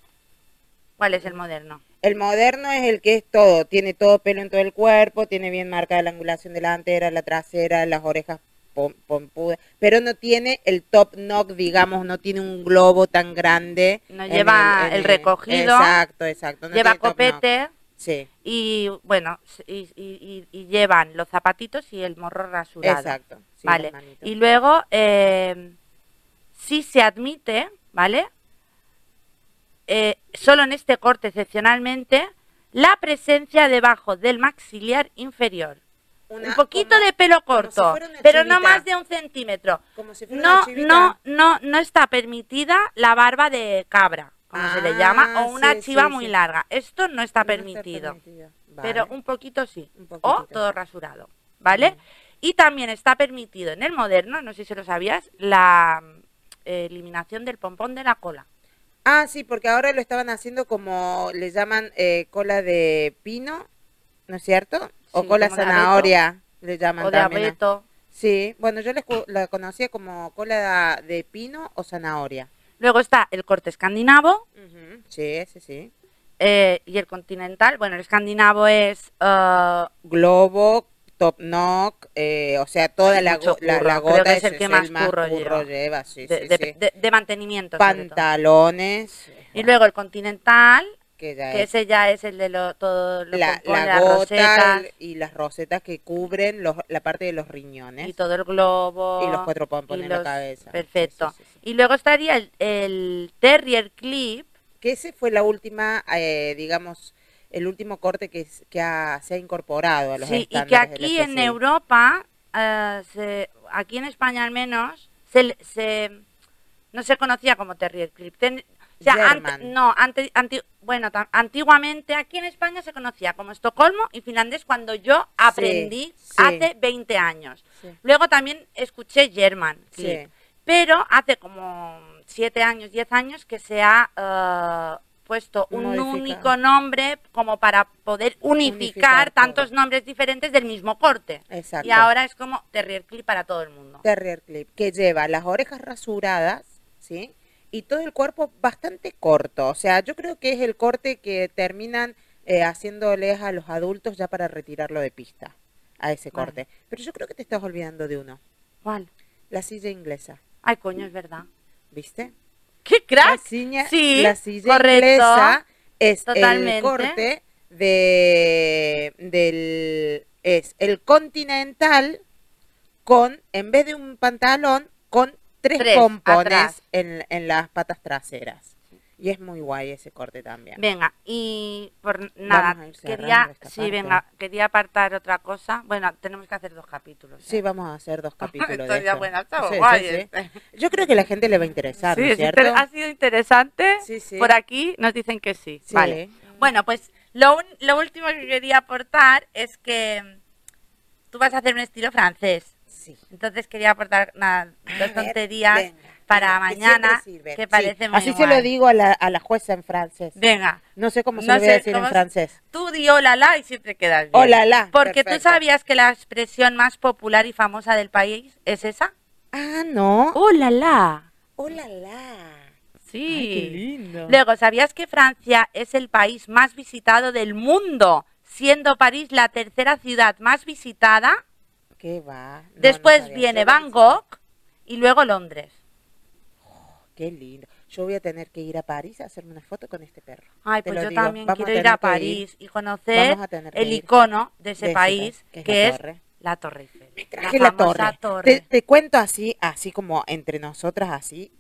¿Cuál es el moderno? El moderno es el que es todo, tiene todo pelo en todo el cuerpo, tiene bien marcada la angulación delantera, la trasera, las orejas pom- pompudas, pero no tiene el top knock, digamos, no tiene un globo tan grande. No lleva el recogido, Exacto, exacto. no Lleva copete Sí, y, bueno, y, y- y- y llevan los zapatitos y el morro rasurado. exacto. sí, vale. Y luego, eh, si se admite, ¿vale? Eh, solo en este corte, excepcionalmente, la presencia debajo del maxiliar inferior. Una- un poquito como- de pelo si corto, pero no más de un centímetro. Como si fuera No, una no, no, no está permitida la barba de cabra, como se le llama, Ah, o una sí, chiva sí, muy sí. larga. Esto no está No está permitido, pero un poquito sí, Un o todo rasurado, ¿vale? Mm. Y también está permitido en el moderno, no sé si lo sabías, la eh, eliminación del pompón de la cola. Ah, sí, porque ahora lo estaban haciendo como le llaman eh, cola de pino, ¿no es cierto? O Sí, cola abeto. zanahoria, le llaman O de también. abeto. Sí, bueno, yo la, conocía como cola de pino o zanahoria. Luego está el corte escandinavo Sí, ese sí. eh, y el continental. Bueno, el escandinavo es eh, Globo, top knock, eh, o sea, toda la, go- Creo gota que es el que más más curro curro lleva. lleva. sí, de, sí, de- sí. de- de mantenimiento. Pantalones, Y luego el continental, que ya que es ese ya es el de lo, todo lo la, compone, la gota rosetas y las rosetas que cubren los- la parte de los riñones. y todo el globo. Y los cuatro pompones en la cabeza. Perfecto. Sí, sí, sí, sí. Y luego estaría el, el Terrier Clip, Que ese fue la última, eh, digamos, el último corte que, que ha- se ha incorporado a los sí, y que aquí en. Europa, eh, se- aquí en España al menos, se, se- no se conocía como Terrier Clip. Ten- sea, no, ante- anti- bueno, antiguamente aquí en España se conocía como Estocolmo y finlandés cuando yo aprendí sí. hace 20 años. Sí. Luego también escuché German Clip. Sí. Pero hace como 7 años, 10 años que se ha eh, puesto un Modificado. único nombre como para poder unificar, Unificar todo. tantos nombres diferentes del mismo corte. Exacto. Y ahora es como Terrier Clip para todo el mundo. Terrier Clip, que lleva las orejas rasuradas, ¿sí? Y todo el cuerpo bastante corto. O sea, yo creo que es el corte que terminan eh, haciéndoles a los adultos ya para retirarlo de pista, a ese Vale. corte. Pero yo creo que te estás olvidando de uno, ¿Cuál? la silla inglesa, Ay, coño, es verdad. ¿viste? ¡Qué La crack! silla, Sí, la silla correcto. inglesa es Totalmente. el corte de del es el continental con en vez de un pantalón con tres, Tres, pompones en, en las patas traseras. Y es muy guay ese corte también. Venga, y por nada, quería, sí, venga, quería apartar otra cosa. Bueno, tenemos que hacer dos capítulos. ¿eh? Sí, vamos a hacer dos capítulos de Estoy ya esto. buena, está Sí, guay sí. Yo creo que la gente le va a interesar, ¿no es cierto? ha sido interesante. Por aquí nos dicen que sí. Vale. Bueno, pues lo, un- lo último que quería aportar es que tú vas a hacer un estilo francés. Sí. Entonces quería aportar una, dos A ver, tonterías venga, para venga, que mañana siempre sirven. que Sí, parece muy Así se guay. lo digo a la, a la jueza en francés. Venga, No sé cómo se No lo voy a decir en francés. tú di hola la y siempre quedas bien. Hola la. Porque tú perfecto. sabías que la expresión más popular y famosa del país es esa. Ah, no. Hola la. Hola la. Sí. Ay, qué lindo. Luego, ¿sabías que Francia es el país más visitado del mundo? Siendo París la tercera ciudad más visitada. ¿Qué va? No, no Después sabía. viene Bangkok y luego Londres. Qué lindo. Yo voy a tener que ir a París a hacerme una foto con este perro. Ay, Te pues yo digo, también vamos quiero ir a ir. París y conocer el icono de ese De país, que es, la Torre Eiffel. Traje la, famosa torre. Te, te cuento así, así como entre nosotras, así.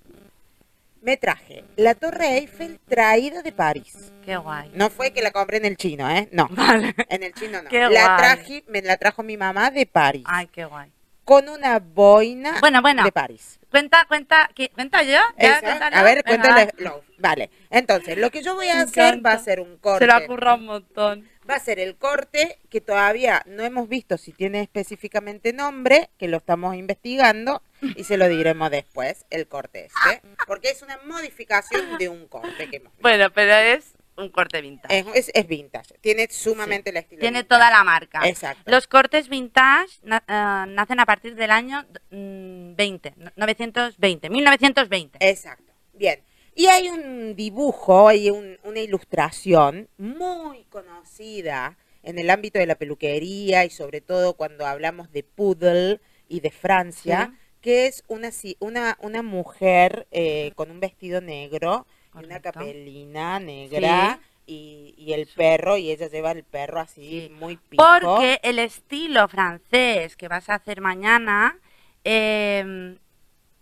Me traje la Torre Eiffel traída de París. Qué guay. No fue que la compré en el chino, ¿eh? No. Vale. En el chino no. Qué la guay. traje, me la trajo mi mamá de París. Ay, qué guay. Con una boina Bueno, bueno. de París. Cuenta, cuenta, ¿qué- ¿cuenta yo? ¿Ya A ver, cuéntale. va. lo- Vale, entonces, lo que yo voy a hacer va a ser un Se corte. lo ha currado un montón. Va a ser el corte que todavía no hemos visto si tiene específicamente nombre, que lo estamos investigando y se lo diremos después, el corte este, porque es una modificación de un corte que hemos visto. Bueno, pero es un corte vintage. Es, es- es vintage, tiene sumamente el estilo. Tiene vintage. toda la marca. Exacto. Los cortes vintage na- eh, nacen a partir del año mm, 20, no- 920, 1920. Exacto. Bien. Y hay un dibujo, hay un- una ilustración muy conocida en el ámbito de la peluquería y sobre todo cuando hablamos de poodle y de Francia, Sí. que es una, una, una mujer eh, con un vestido negro una capelina negra y, y el perro, y ella lleva el perro así Sí. muy pico. Porque el estilo francés que vas a hacer mañana eh,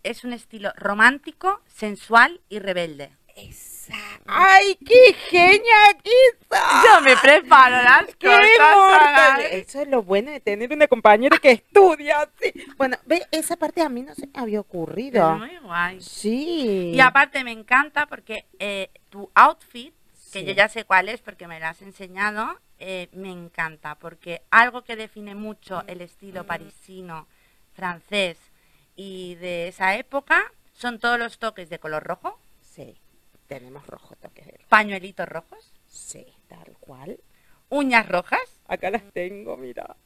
es un estilo romántico, sensual y rebelde. ¡Ay, qué genia sos! Yo me preparo las ¡Qué cosas. Eso es lo bueno de tener una compañera que estudia así. Bueno, ve, esa parte a mí no se me había ocurrido. Es muy guay. Sí. Y aparte me encanta porque eh, tu outfit, que Sí. yo ya sé cuál es porque me lo has enseñado, eh, me encanta. Porque algo que define mucho el estilo parisino, francés y de esa época son todos los toques de color rojo, tenemos rojo toques de pañuelitos rojos, Sí, tal cual. uñas rojas, Acá las tengo, mira.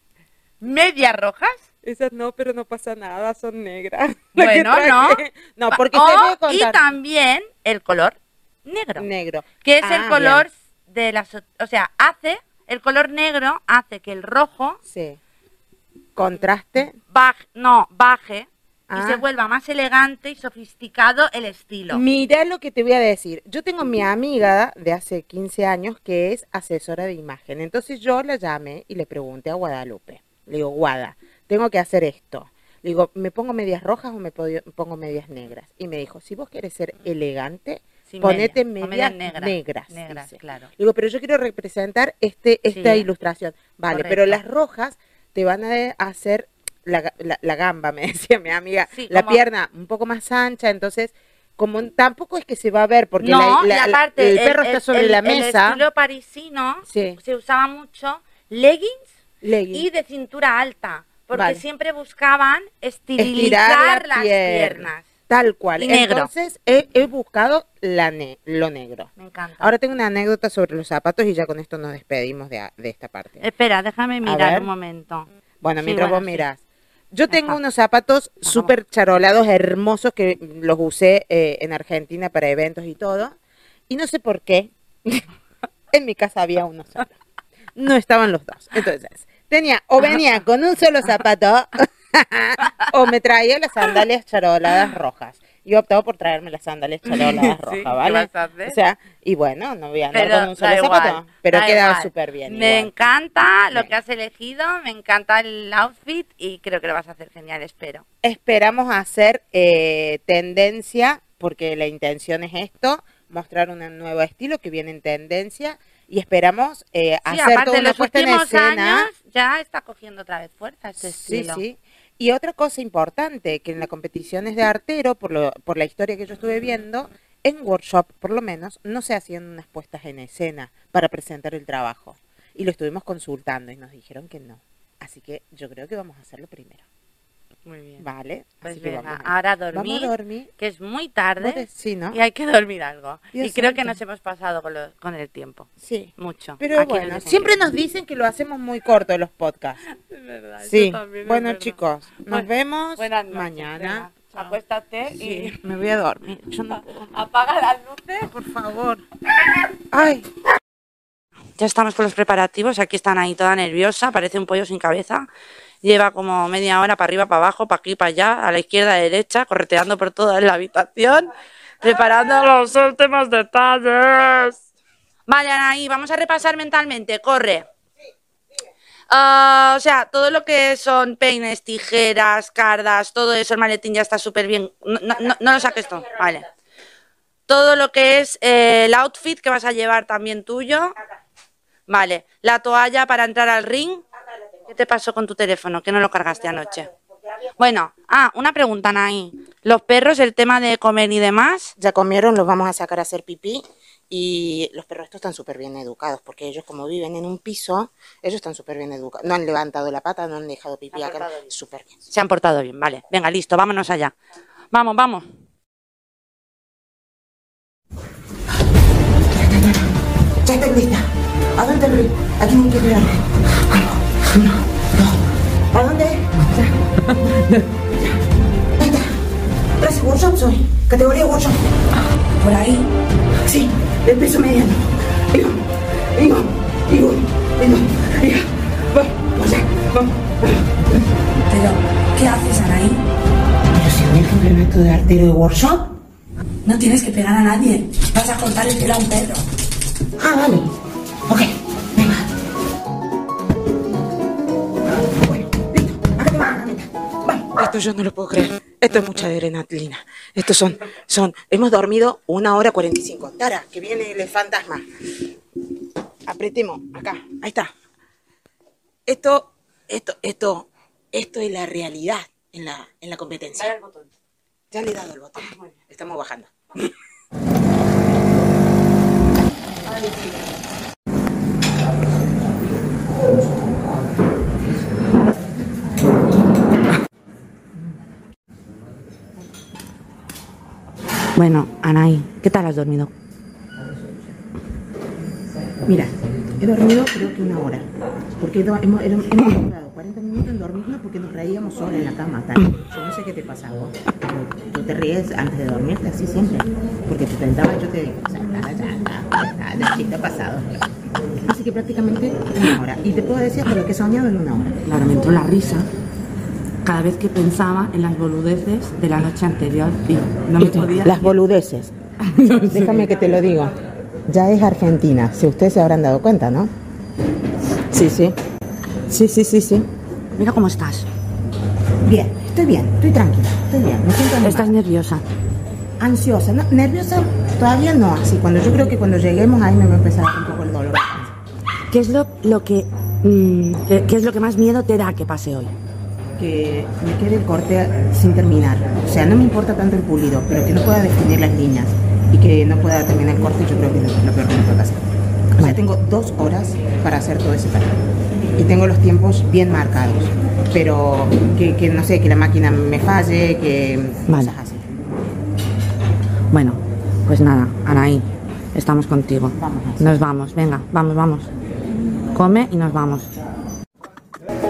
medias rojas. Esas no, pero no pasa nada, son negras. Bueno, no. No, porque O- te voy a y también el color negro. Negro. que es Ah, el color de las o sea hace el color negro hace que el rojo Sí. Contraste. baje no baje Ah. y se vuelva más elegante y sofisticado el estilo Mira lo que te voy a decir. Yo tengo mi amiga de hace 15 años que es asesora de imagen. Entonces yo la llamé y le pregunté a Guadalupe. Le digo, Guada, tengo que hacer esto. Le digo, ¿me pongo medias rojas o me pongo medias negras? Y me dijo, si vos querés ser elegante, Sí, ponete media, medias, negras. negras claro Le digo, pero yo quiero representar este, esta Sí. ilustración. Vale, Correcto. pero las rojas te van a hacer la, la- la gamba, me decía mi amiga, Sí, la como- pierna un poco más ancha, entonces como tampoco es que se va a ver porque no la- la- y aparte el perro está sobre el- la el mesa. estilo parisino Sí. se usaba mucho leggings legging. y de cintura alta porque Vale. siempre buscaban estilizar la las pierna. piernas Tal cual. y negro. Entonces he, he buscado la ne- lo negro. me encanta Ahora tengo una anécdota sobre los zapatos y ya con esto nos despedimos de, de esta parte. espera déjame mirar un momento Bueno, Sí, mientras bueno, vos sí. mirás. Yo tengo Ajá. unos zapatos súper charolados, hermosos, que los usé eh, en Argentina para eventos y todo. Y no sé por qué. en mi casa había uno solo. No estaban los dos. Entonces, tenía o venía con un solo zapato o me traía las sandalias charoladas rojas. Yo he optado por traerme las sandalias charoladas Sí, rojas, ¿qué ¿vale? O sea, y bueno, no voy a andar Pero con un solo da zapato, igual, pero da quedaba igual. súper bien. Me igual. encanta lo Bien. que has elegido, me encanta el outfit y creo que lo vas a hacer genial, espero. esperamos hacer eh, tendencia, porque la intención es esto, mostrar un nuevo estilo que viene en tendencia y esperamos eh, Sí, hacer aparte toda una los puesta en escena. años ya está cogiendo otra vez fuerza este Sí, estilo. sí. Y otra cosa importante, que en las competiciones de artero, por, lo, por la historia que yo estuve viendo, en workshop, por lo menos, no se hacían unas puestas en escena para presentar el trabajo. Y lo estuvimos consultando y nos dijeron que no. Así que yo creo que vamos a hacerlo primero. Muy bien. ¿Vale? Pues Así que vamos ahora a Vamos dormir, a dormir. que es muy tarde de- Sí, ¿no? y hay que dormir algo. Dios y creo que nos hemos pasado con, lo- con el tiempo, Sí. mucho. Pero Aquí bueno, siempre nos dicen que lo hacemos muy corto los podcasts. Es verdad, Sí. también Bueno, verdad. chicos, nos Bueno, vemos noches, mañana. Acuéstate Sí, me voy a dormir. Yo no puedo y apaga las luces. por favor. Ay, Ya estamos con los preparativos. Aquí están ahí toda nerviosa, parece un pollo sin cabeza. Lleva como media hora para arriba, para abajo, para aquí, para allá, a la izquierda, a la derecha, correteando por toda la habitación, preparando los últimos detalles. Vale, Anaí, vamos a repasar mentalmente. Corre. Ah, o sea, todo lo que son peines, tijeras, cardas, todo eso, el maletín ya está súper bien. No, lo saques tú. Vale. Todo lo que es eh, el outfit que vas a llevar también tuyo. Vale. La toalla para entrar al ring. ¿Qué te pasó con tu teléfono? Que no lo cargaste anoche. Bueno, ah, una pregunta, Nay. Los perros, el tema de comer y demás. Ya comieron, los vamos a sacar a hacer pipí. Y los perros estos están súper bien educados, porque ellos como viven en un piso, ellos están súper bien educados. No han levantado la pata, no han dejado pipí acá. Súper bien. Se han portado bien, vale. Venga, listo, vámonos allá. Vamos, vamos. Ya está lista. ¿A dónde voy? Aquí hay que pegar. Uno, dos. ¿A dónde? Ya. Ahí está. Clase workshop soy. Categoría workshop. Por ahí. Sí, el peso mediano. Digo, digo, digo, digo, digo. Vamos, vamos. Pero, ¿qué haces, Anaí? Pero si hoy el campeonato de artero de workshop. No tienes que pegar a nadie. Vas a cortar el pelo a un perro. Ah, vale. Ok, Yo no lo puedo creer. Esto es mucha adrenalina. Estos son, son, hemos dormido una hora 45. Tara, que viene el fantasma. Apretemos, acá, ahí está. Esto, esto, esto, esto es la realidad en la, en la competencia. Ya le he dado el botón. Estamos bajando. Bueno, Anaí, ¿qué tal has dormido? Mira, he dormido creo que una hora. Porque hemos, hemos, hemos demorado 40 minutos en dormirnos porque nos reíamos sola en la cama. Tani. Yo no sé qué te pasa a vos. pero Tú te ríes antes de dormirte así siempre. Porque te tentaba yo te digo, ya, nada, nada, ¿qué te ha pasado? Así que prácticamente una hora. Y te puedo decir hasta lo que he soñado en una hora. Claro, me entró la risa cada vez que pensaba en las boludeces de la noche anterior y no me podía... Las boludeces. Déjame que te lo digo. Ya es Argentina. Si ustedes se habrán dado cuenta, ¿no? Sí, sí. Sí, sí, sí, sí. Mira cómo estás. Bien, estoy bien, estoy tranquila, estoy bien. Me siento animada. Estás nerviosa. ansiosa, no, nerviosa todavía no, así cuando yo creo que cuando lleguemos ahí me va a empezar un poco el dolor. ¿Qué es lo, lo que... mm, qué, qué es lo que más miedo te da que pase hoy? Que me quede el corte sin terminar. O sea, no me importa tanto el pulido, pero que no pueda definir las líneas y que no pueda terminar el corte, yo creo que es lo peor que me puede pasar. O sea, tengo dos horas para hacer todo ese trabajo. Y tengo los tiempos bien marcados. Pero que, que no sé, que la máquina me falle, que Vale. cosas así. Bueno, pues nada, Anaí, estamos contigo. Vamos hacer. Nos vamos, venga, vamos, vamos. Come y nos vamos.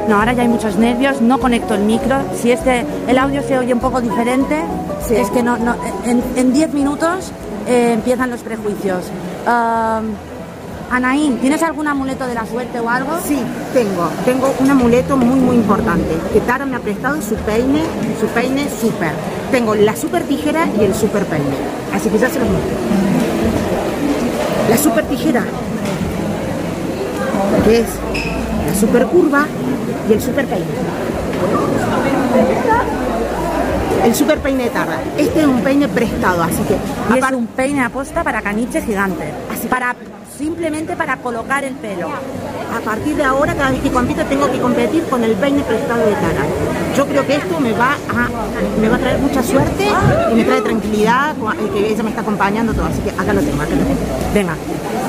No, ahora ya hay muchos nervios, no conecto el micro. Si este, el audio se oye un poco diferente, es que no, no, en, en 10 minutos eh, empiezan los prejuicios. Ah, Anaí, ¿tienes algún amuleto de la suerte o algo? Sí, tengo. Tengo un amuleto muy, muy importante. Que Tara me ha prestado su peine, su peine super. Tengo la super tijera y el super peine. Así que ya se los muestro. La super tijera, que es la super curva y el super peine. El super peine de Tara. Este es un peine prestado, así que Y es un peine aposta para caniche gigante. Así. Para, simplemente para colocar el pelo. A partir de ahora, cada vez que compito, tengo que competir con el peine prestado de Tara. Yo creo que esto me va a, me va a traer mucha suerte y me trae tranquilidad, eh, que ella me está acompañando todo. Así que acá lo tengo, acá lo tengo. Venga,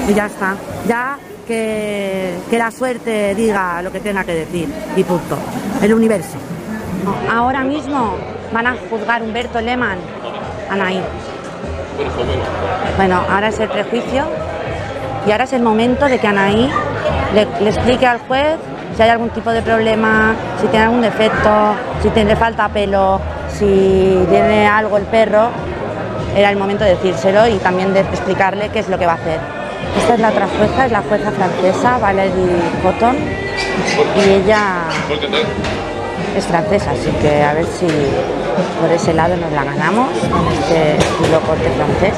y ya está. Ya que, la suerte diga lo que tenga que decir. Y punto. El universo. Ahora mismo van a juzgar Humberto Lehmann. Anaí. Bueno, ahora es el prejuicio y ahora es el momento de que Anaí le, le explique al juez si hay algún tipo de problema, si tiene algún defecto, si le falta pelo, si tiene algo el perro. Era el momento de decírselo y también de explicarle qué es lo que va a hacer. Esta es la otra jueza, es la jueza francesa, Valérie Cotton, y ella es francesa, así que a ver si por ese lado nos la ganamos con este estilo corte francés.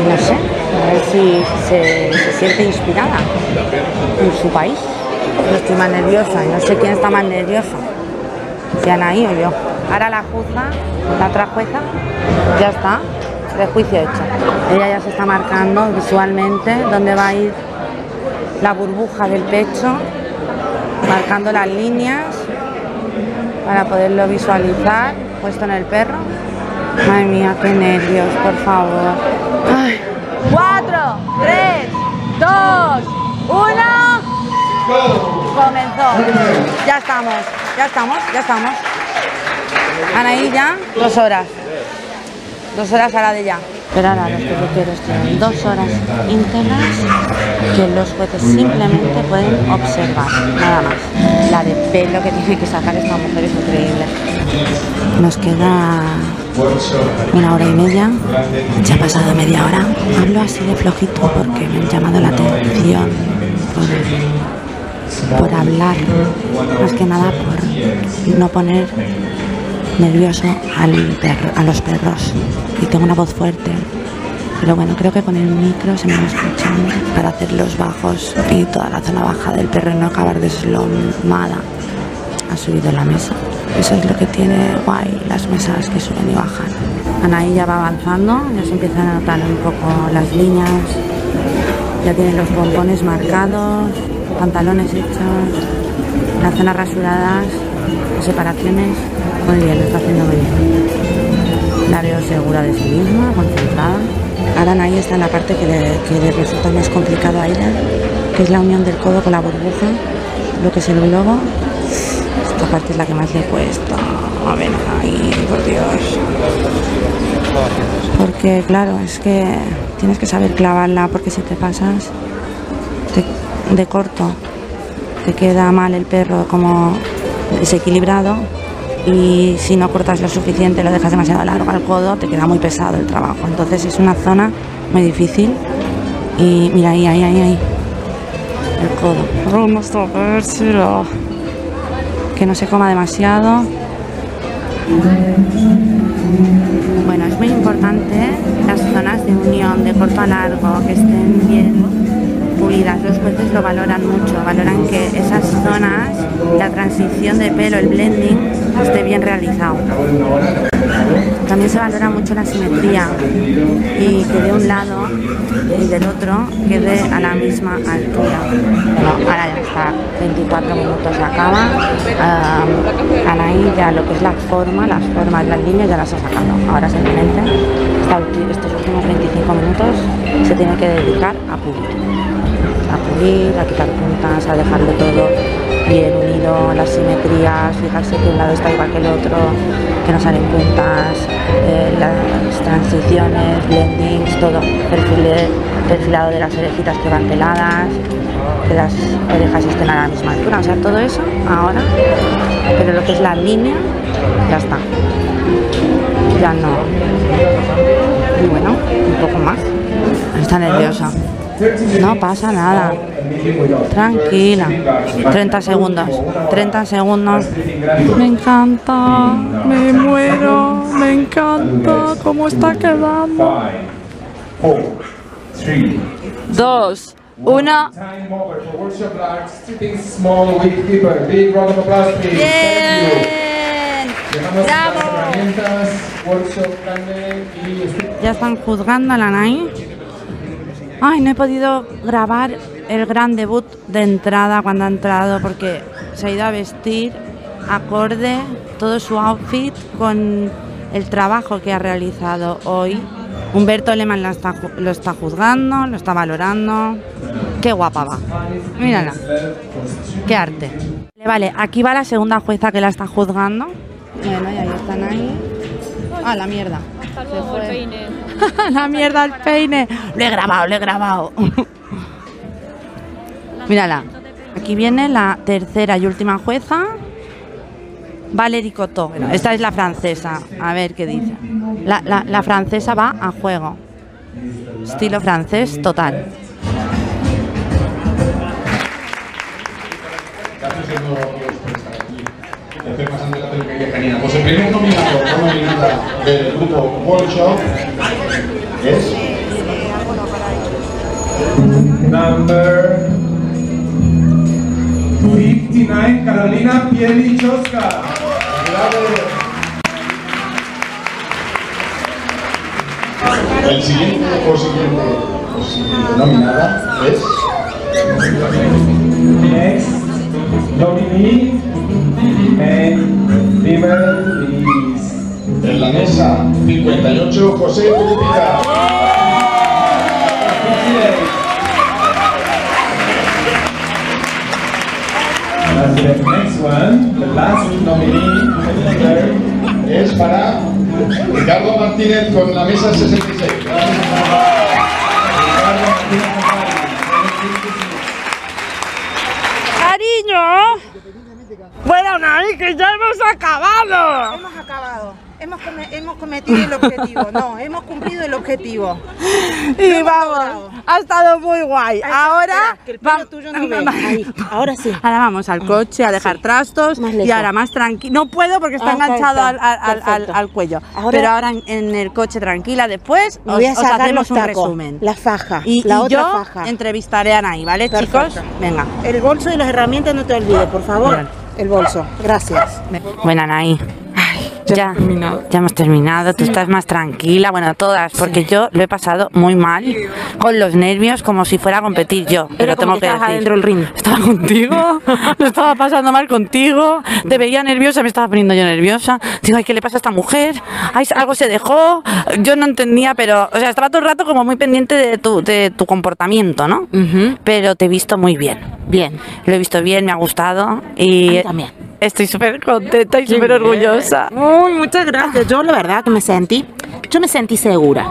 Y no sé, a ver si se, siente inspirada en su país. Yo estoy más nerviosa y no sé quién está más nervioso, si Anaí o yo. Ahora la juzga, la otra jueza, ya está, prejuicio hecho. Ella ya se está marcando visualmente dónde va a ir la burbuja del pecho, marcando las líneas para poderlo visualizar puesto en el perro. Madre mía, qué nervios, por favor. Ay. Cuatro, tres, dos, uno. Comenzó. Ya estamos, ya estamos, ya estamos. Anaí ya, dos horas. Dos horas a la de ya. Pero ahora los peluqueros tienen dos horas íntegras que los jueces simplemente pueden observar, nada más. La de pelo que tiene que sacar esta mujer es increíble. Nos queda una hora y media. Ya ha pasado media hora. Hablo así de flojito porque me han llamado la atención por, por hablar, más que nada por no poner nervioso al perro, a los perros y tengo una voz fuerte. Pero bueno, creo que con el micro se me va escuchando para hacer los bajos y toda la zona baja del perro no acabar deslomada. Ha subido la mesa. Eso es lo que tiene guay las mesas que suben y bajan. Anaí ya va avanzando, ya se empiezan a notar un poco las líneas. Ya tiene los bombones marcados, pantalones hechos, las zonas rasuradas, las separaciones. Muy bien, lo está haciendo muy bien. La veo segura de sí misma, concentrada. Ahora Anaí está la parte que le, resulta más complicado a ella, que es la unión del codo con la burbuja, lo que es el globo. Esta parte es la que más le cuesta. A ver, ahí, por Dios. Porque, claro, es que tienes que saber clavarla, porque si te pasas de corto, te queda mal el perro como desequilibrado y si no cortas lo suficiente, lo dejas demasiado largo al codo, te queda muy pesado el trabajo. Entonces es una zona muy difícil y mira ahí, ahí, ahí, ahí. El codo. Que no se coma demasiado. Bueno, es muy importante las zonas de unión de corto a largo, que estén bien pulidas. Los jueces lo valoran mucho, valoran que esas zonas, la transición de pelo, el blending, esté bien realizado. También se valora mucho la simetría y que de un lado y del otro quede a la misma altura. Bueno, ahora ya está, 24 minutos acaba. Ah, Anaí ya lo que es la forma, las formas, las líneas ya las ha sacado. Ahora simplemente estos últimos 25 minutos se tiene que dedicar a pulir a pulir, a quitar puntas, a dejarlo todo bien unido, las simetrías, fijarse que un lado está igual que el otro, que no salen puntas, eh, las transiciones, blendings, todo, perfile- perfilado de las orejitas que van peladas, que las orejas estén a la misma altura, o sea, todo eso ahora, pero lo que es la línea, ya está. Ya no. Y bueno, un poco más. Está nerviosa. No pasa nada. Tranquila. 30 segundos. 30 segundos. Me encanta. Me muero. Me encanta. ¿Cómo está quedando? Dos. Una. Bien. Bravo. Ya están juzgando a la Nai. Ay, no he podido grabar el gran debut de entrada cuando ha entrado porque se ha ido a vestir acorde todo su outfit con el trabajo que ha realizado hoy. Humberto Lehmann está lo está juzgando, lo está valorando. Qué guapa va. Mírala. Qué arte. Vale, aquí va la segunda jueza que la está juzgando. Bueno, y ahí están ahí. Ah, la mierda. Hasta luego, el peine. la mierda el peine. Lo he grabado, lo he grabado. Mírala. Aquí viene la tercera y última jueza. Valerie Cotó. Bueno, esta es la francesa. A ver qué dice. La, la- la francesa va a juego. Estilo francés total. Pues el primer nominado nominada del grupo Workshop es. Number 59, Carolina Pielichowska. El siguiente o siguiente, nominada es. Next, Dominique and Please. En la mesa 58, José Pulpita. And the next one, the last nominee. Es para Ricardo Martínez con la mesa 66. Cariño. Bueno, Nay, que ya hemos acabado. Hemos acabado. Hemos, come- hemos cometido el objetivo. No, hemos cumplido el objetivo. Y vamos, ha estado muy guay. Ahora, Espera, que el va- tuyo no ve. Ahí, ahora sí. Ahora vamos al coche a dejar trastos Más y ahora más tranquilo. No puedo porque está Ah, enganchado está. al, al- al- al- cuello. Ahora- Pero ahora en, en el coche tranquila después Me voy a os, os sacar hacemos los un resumen. la faja, y, la y otra yo faja. entrevistaré a Anaí, ¿vale, Perfecto. chicos? Venga. El bolso y las herramientas no te olvides, por favor. Bien. El bolso. Gracias. Bueno, Anaí. Ya, ya hemos terminado, tú estás más tranquila, bueno, todas, porque yo lo he pasado muy mal, con los nervios, como si fuera a competir yo. Pero como tengo que decir, adentro del ring. Estaba contigo, lo estaba pasando mal contigo, te veía nerviosa, me estaba poniendo yo nerviosa. Digo, ay, ¿qué le pasa a esta mujer? Ay, algo se dejó. Yo no entendía, pero, o sea, estaba todo el rato como muy pendiente de tu, de tu comportamiento, ¿no? Pero te he visto muy bien. Bien. Lo he visto bien, me ha gustado y A mí también. Estoy súper contenta y súper orgullosa. Uy, muchas gracias. Yo la verdad que me sentí, yo me sentí segura.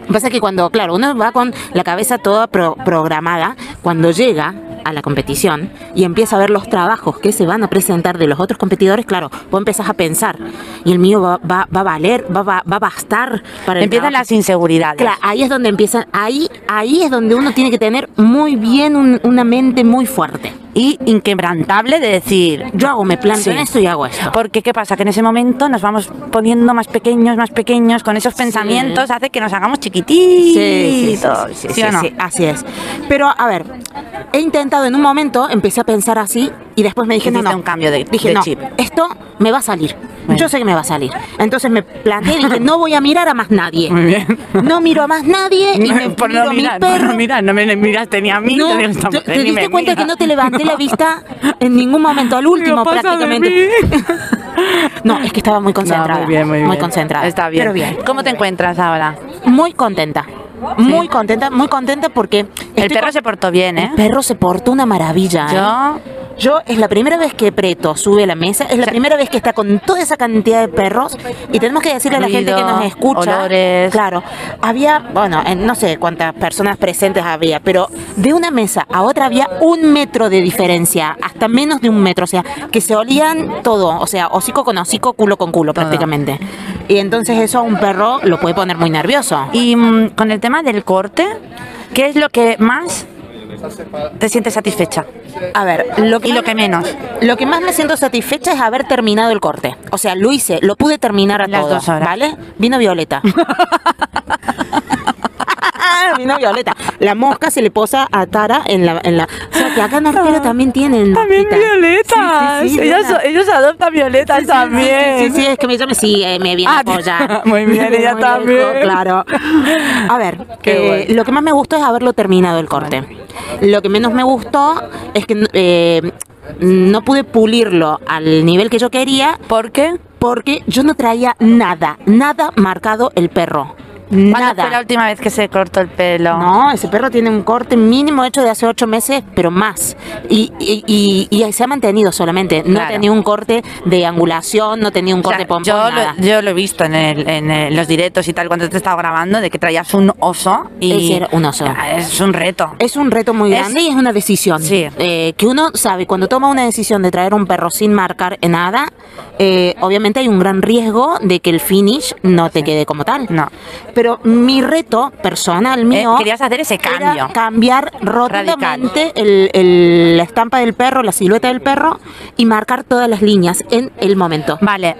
Lo que Pasa es que cuando, claro, uno va con la cabeza toda pro- programada, cuando llega a la competición y empieza a ver los trabajos que se van a presentar de los otros competidores, claro, vos empezás a pensar, y el mío va, va- va a valer, va, va- va a bastar para el Empiezan trabajo. las inseguridades. Claro, ahí es donde empiezan, ahí, ahí es donde uno tiene que tener muy bien un- una mente muy fuerte. Y inquebrantable de decir, Yo hago, me planto Sí. esto y hago esto. Porque qué pasa, que en ese momento nos vamos poniendo más pequeños, más pequeños, con esos pensamientos hace que nos hagamos chiquititos. Sí, sí, sí, sí, ¿Sí sí, no? sí, así es. Pero a ver, he intentado en un momento, empecé a pensar así y después me dije, no, no, un cambio de- dije, de no, chip. esto me va a salir. Bueno. Yo sé que me va a salir. Entonces me planteé y dije, no voy a mirar a más nadie. Muy bien. No miro a más nadie y me por miro no a mi mirar, por perro. no mirar, no me miraste ni a mí, No, te te, te diste cuenta mira. que no te levanté la vista en ningún momento, al último ¿Qué pasa de prácticamente. No, es que estaba muy concentrada. No, muy bien, muy bien. concentrada. Está bien. Pero bien. ¿Cómo te encuentras ahora? Muy contenta. Muy contenta, muy contenta porque El perro se portó bien, ¿eh? El perro se portó una maravilla. ¿eh? Yo Yo es la primera vez que Preto sube a la mesa, es la primera vez que está con toda esa cantidad de perros y tenemos que decirle a la gente que Ruido, nos escucha. olores. Claro, había, bueno, en- no sé cuántas personas presentes había, pero de una mesa a otra había un metro de diferencia, hasta menos de un metro, o sea, que se olían todo, o sea, hocico con hocico, culo con culo Todo. prácticamente. Y entonces eso a un perro lo puede poner muy nervioso. Y mm, con el tema del corte, ¿qué es lo que más te sientes satisfecha? A ver, lo que Y lo que menos. Lo que más me siento satisfecha es haber terminado el corte. O sea, lo hice, lo pude terminar a Las todo, dos horas. ¿vale? Vino Violeta. Violeta. La mosca se le posa a Tara en la... En la o sea, que acá en Artero también tienen También mosquitas. violetas. Sí, sí, sí, ellos, ellos adoptan violetas también. Sí, sí, es que me llame, sí, eh, me viene Ah, a muy bien, ella Muy también. Claro. A ver, eh, bueno. lo que más me gustó es haberlo terminado el corte. Lo que menos me gustó es que eh, no pude pulirlo al nivel que yo quería ¿Por qué? porque yo no traía nada, nada marcado el perro. ¿Cuándo fue la Nada. última vez que se cortó el pelo? No, ese perro tiene un corte mínimo hecho de hace ocho meses, pero más. Y, y, y- y se ha mantenido solamente. No Claro. tenía un corte de angulación, no tenía un O sea, corte pompón, yo, nada. lo, yo lo he visto en, el- en el- los directos y tal cuando te estaba grabando de que traías un oso y era un oso. Ya, es un reto. Es un reto muy Es- grande y es una decisión. Sí. Eh, que uno sabe, cuando toma una decisión de traer un perro sin marcar en nada, eh, obviamente hay un gran riesgo de que el finish no te quede como tal. No. Pero mi reto personal mío. Eh, querías hacer ese era cambio. cambiar rotundamente el- el- la estampa del perro, la silueta del perro y marcar todas las líneas en el momento. Vale.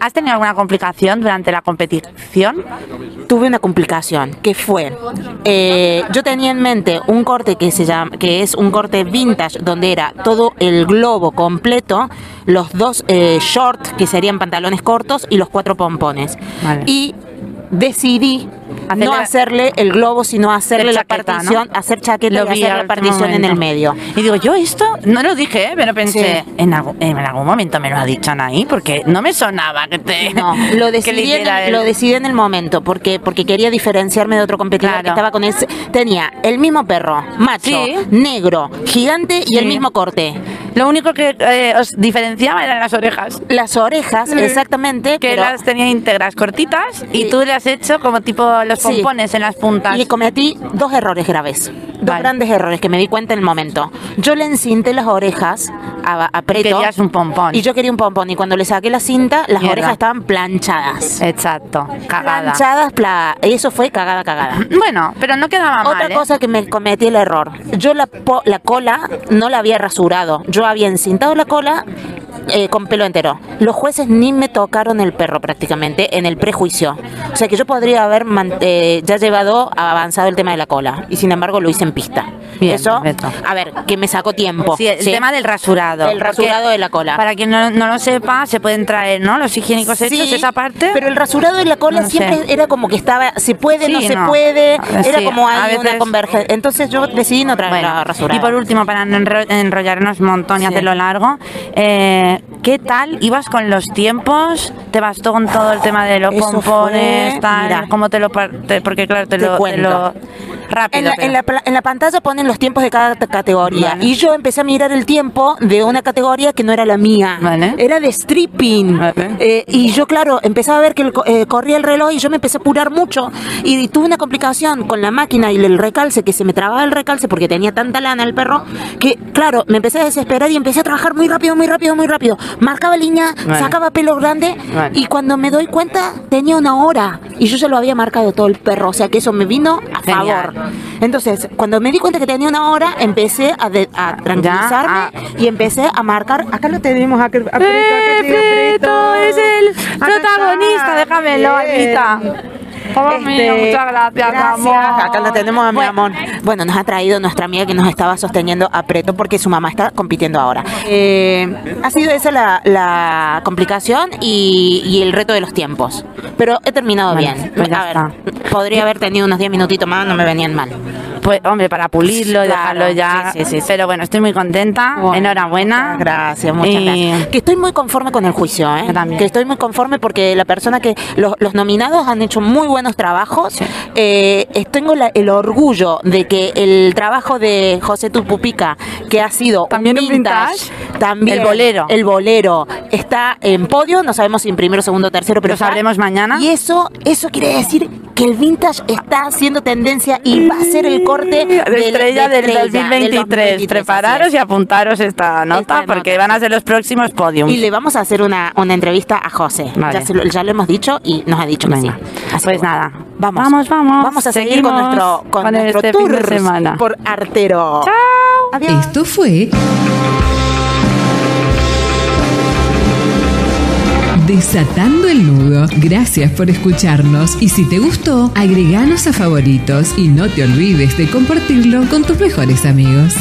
¿Has tenido alguna complicación durante la competición? tuve una complicación que fue eh, yo tenía en mente un corte que se llama que es un corte vintage donde era todo el globo completo los dos eh, short que serían pantalones cortos y los cuatro pompones Vale. y decidí Hacerle- no hacerle el globo, sino hacerle la chaqueta, partición, ¿no? hacer chaqueta Lo y hacer la partición en el medio. Y digo, yo esto no lo dije, pero pensé, Sí. en, algún, en algún momento me lo ha dicho Anaí, porque no me sonaba que te. No, lo decidí, en el, lo decidí en el momento porque porque quería diferenciarme de otro competidor Claro. que estaba con ese tenía el mismo perro macho Sí. negro gigante y el mismo corte Lo único que eh, os diferenciaba eran las orejas. las orejas exactamente Que pero- las tenía íntegras, cortitas, y tú le has hecho como tipo los Sí. pompones en las puntas. Y cometí dos errores graves. Dos Vale. grandes errores que me di cuenta en el momento. Yo le encinté las orejas a, a Preto. querías un pompón. Y yo quería un pompón. Y cuando le saqué la cinta, las Mierda. orejas estaban planchadas. Exacto, cagada. Planchadas, pla- eso fue cagada, cagada. Bueno, pero no quedaba mal. Otra ¿eh? cosa que me cometí el error. Yo la, po- la cola no la había rasurado. Yo había encintado la cola eh, con pelo entero. Los jueces ni me tocaron el perro prácticamente en el prejuicio. O sea que yo podría haber eh, ya llevado avanzado el tema de la cola. Y sin embargo lo hice en pista. Bien, Eso, perfecto. a ver, que me sacó tiempo. Sí, el Sí. tema del rasurado. El rasurado de la cola. Para quien no, no lo sepa, se pueden traer, ¿no? Los higiénicos hechos, Sí, esa parte. Pero el rasurado de la cola No sé. siempre era como que estaba, se puede, no Sí, se no. puede, era como ahí una convergencia. Entonces yo decidí no traer la rasurada. y por último, para no enro- enrollarnos un montón y hacerlo largo, eh, ¿qué tal ibas con los tiempos? ¿Te bastó con todo el tema de los Eso pompones? fue- tal? mira. ¿Cómo te lo te- Porque claro, te, Te lo, te lo- rápido. En la, en, la, en la pantalla ponen los tiempos de cada categoría. Vale. Y yo empecé a mirar el tiempo de una categoría que no era la mía. Vale. Era de stripping. Vale. Eh, y yo, claro, empezaba a ver que el eh, corría el reloj y yo me empecé a apurar mucho. Y tuve una complicación con la máquina y el recalce, que se me trababa el recalce porque tenía tanta lana el perro, que, claro, me empecé a desesperar y empecé a trabajar muy rápido, muy rápido, muy rápido. Marcaba línea, sacaba pelo grande y cuando me doy cuenta tenía una hora y yo ya lo había marcado todo el perro. O sea que eso me vino a. favor. Entonces, cuando me di cuenta que tenía una hora, empecé a, de- a tranquilizarme ah. y empecé a marcar. Acá lo tenemos, a, a Preto. Es el protagonista, déjamelo, bien. Oh, mío, muchas gracias, mi amor. Acá lo tenemos a mi Bueno. amor. Bueno, nos ha traído nuestra amiga que nos estaba sosteniendo a Preto porque su mamá está compitiendo ahora. Eh, ha sido esa la, la complicación y, y el reto de los tiempos. Pero he terminado Bueno, bien. pues a ver, podría haber tenido unos 10 minutitos más, no me venían mal. Pues, hombre, para pulirlo, Claro, dejarlo ya. sí, sí, sí. Pero bueno, estoy muy contenta. Bueno, Enhorabuena. muchas Gracias, muchas Y- gracias. Que estoy muy conforme con el juicio, ¿eh? También. Que estoy muy conforme porque la persona que. Los, los nominados han hecho muy buenos trabajos. Eh, eh, tengo la- el orgullo de que el trabajo de José Tupupica, que ha sido. un También en vintage. también El bolero. El bolero está en podio, no sabemos si en primero, segundo, tercero, pero. Lo sabremos mañana. Y eso, eso quiere decir que el vintage está haciendo tendencia y va a ser el corte de estrella de del estrella 2023. 2023, Prepararos y apuntaros esta nota Esta porque nota. van a ser los próximos podiums. Y le vamos a hacer una, una entrevista a José. Vale. Ya, se lo, ya lo hemos dicho y nos ha dicho que Venga, sí. Así pues bueno, nada. Vamos, Vamos, vamos. Vamos a seguir con nuestro, con con nuestro este fin de tour semana. por Artero. Chao. Adiós. Esto fue Desatando el nudo. Gracias por escucharnos y si te gustó, agreganos a favoritos y no te olvides de compartirlo con tus mejores amigos.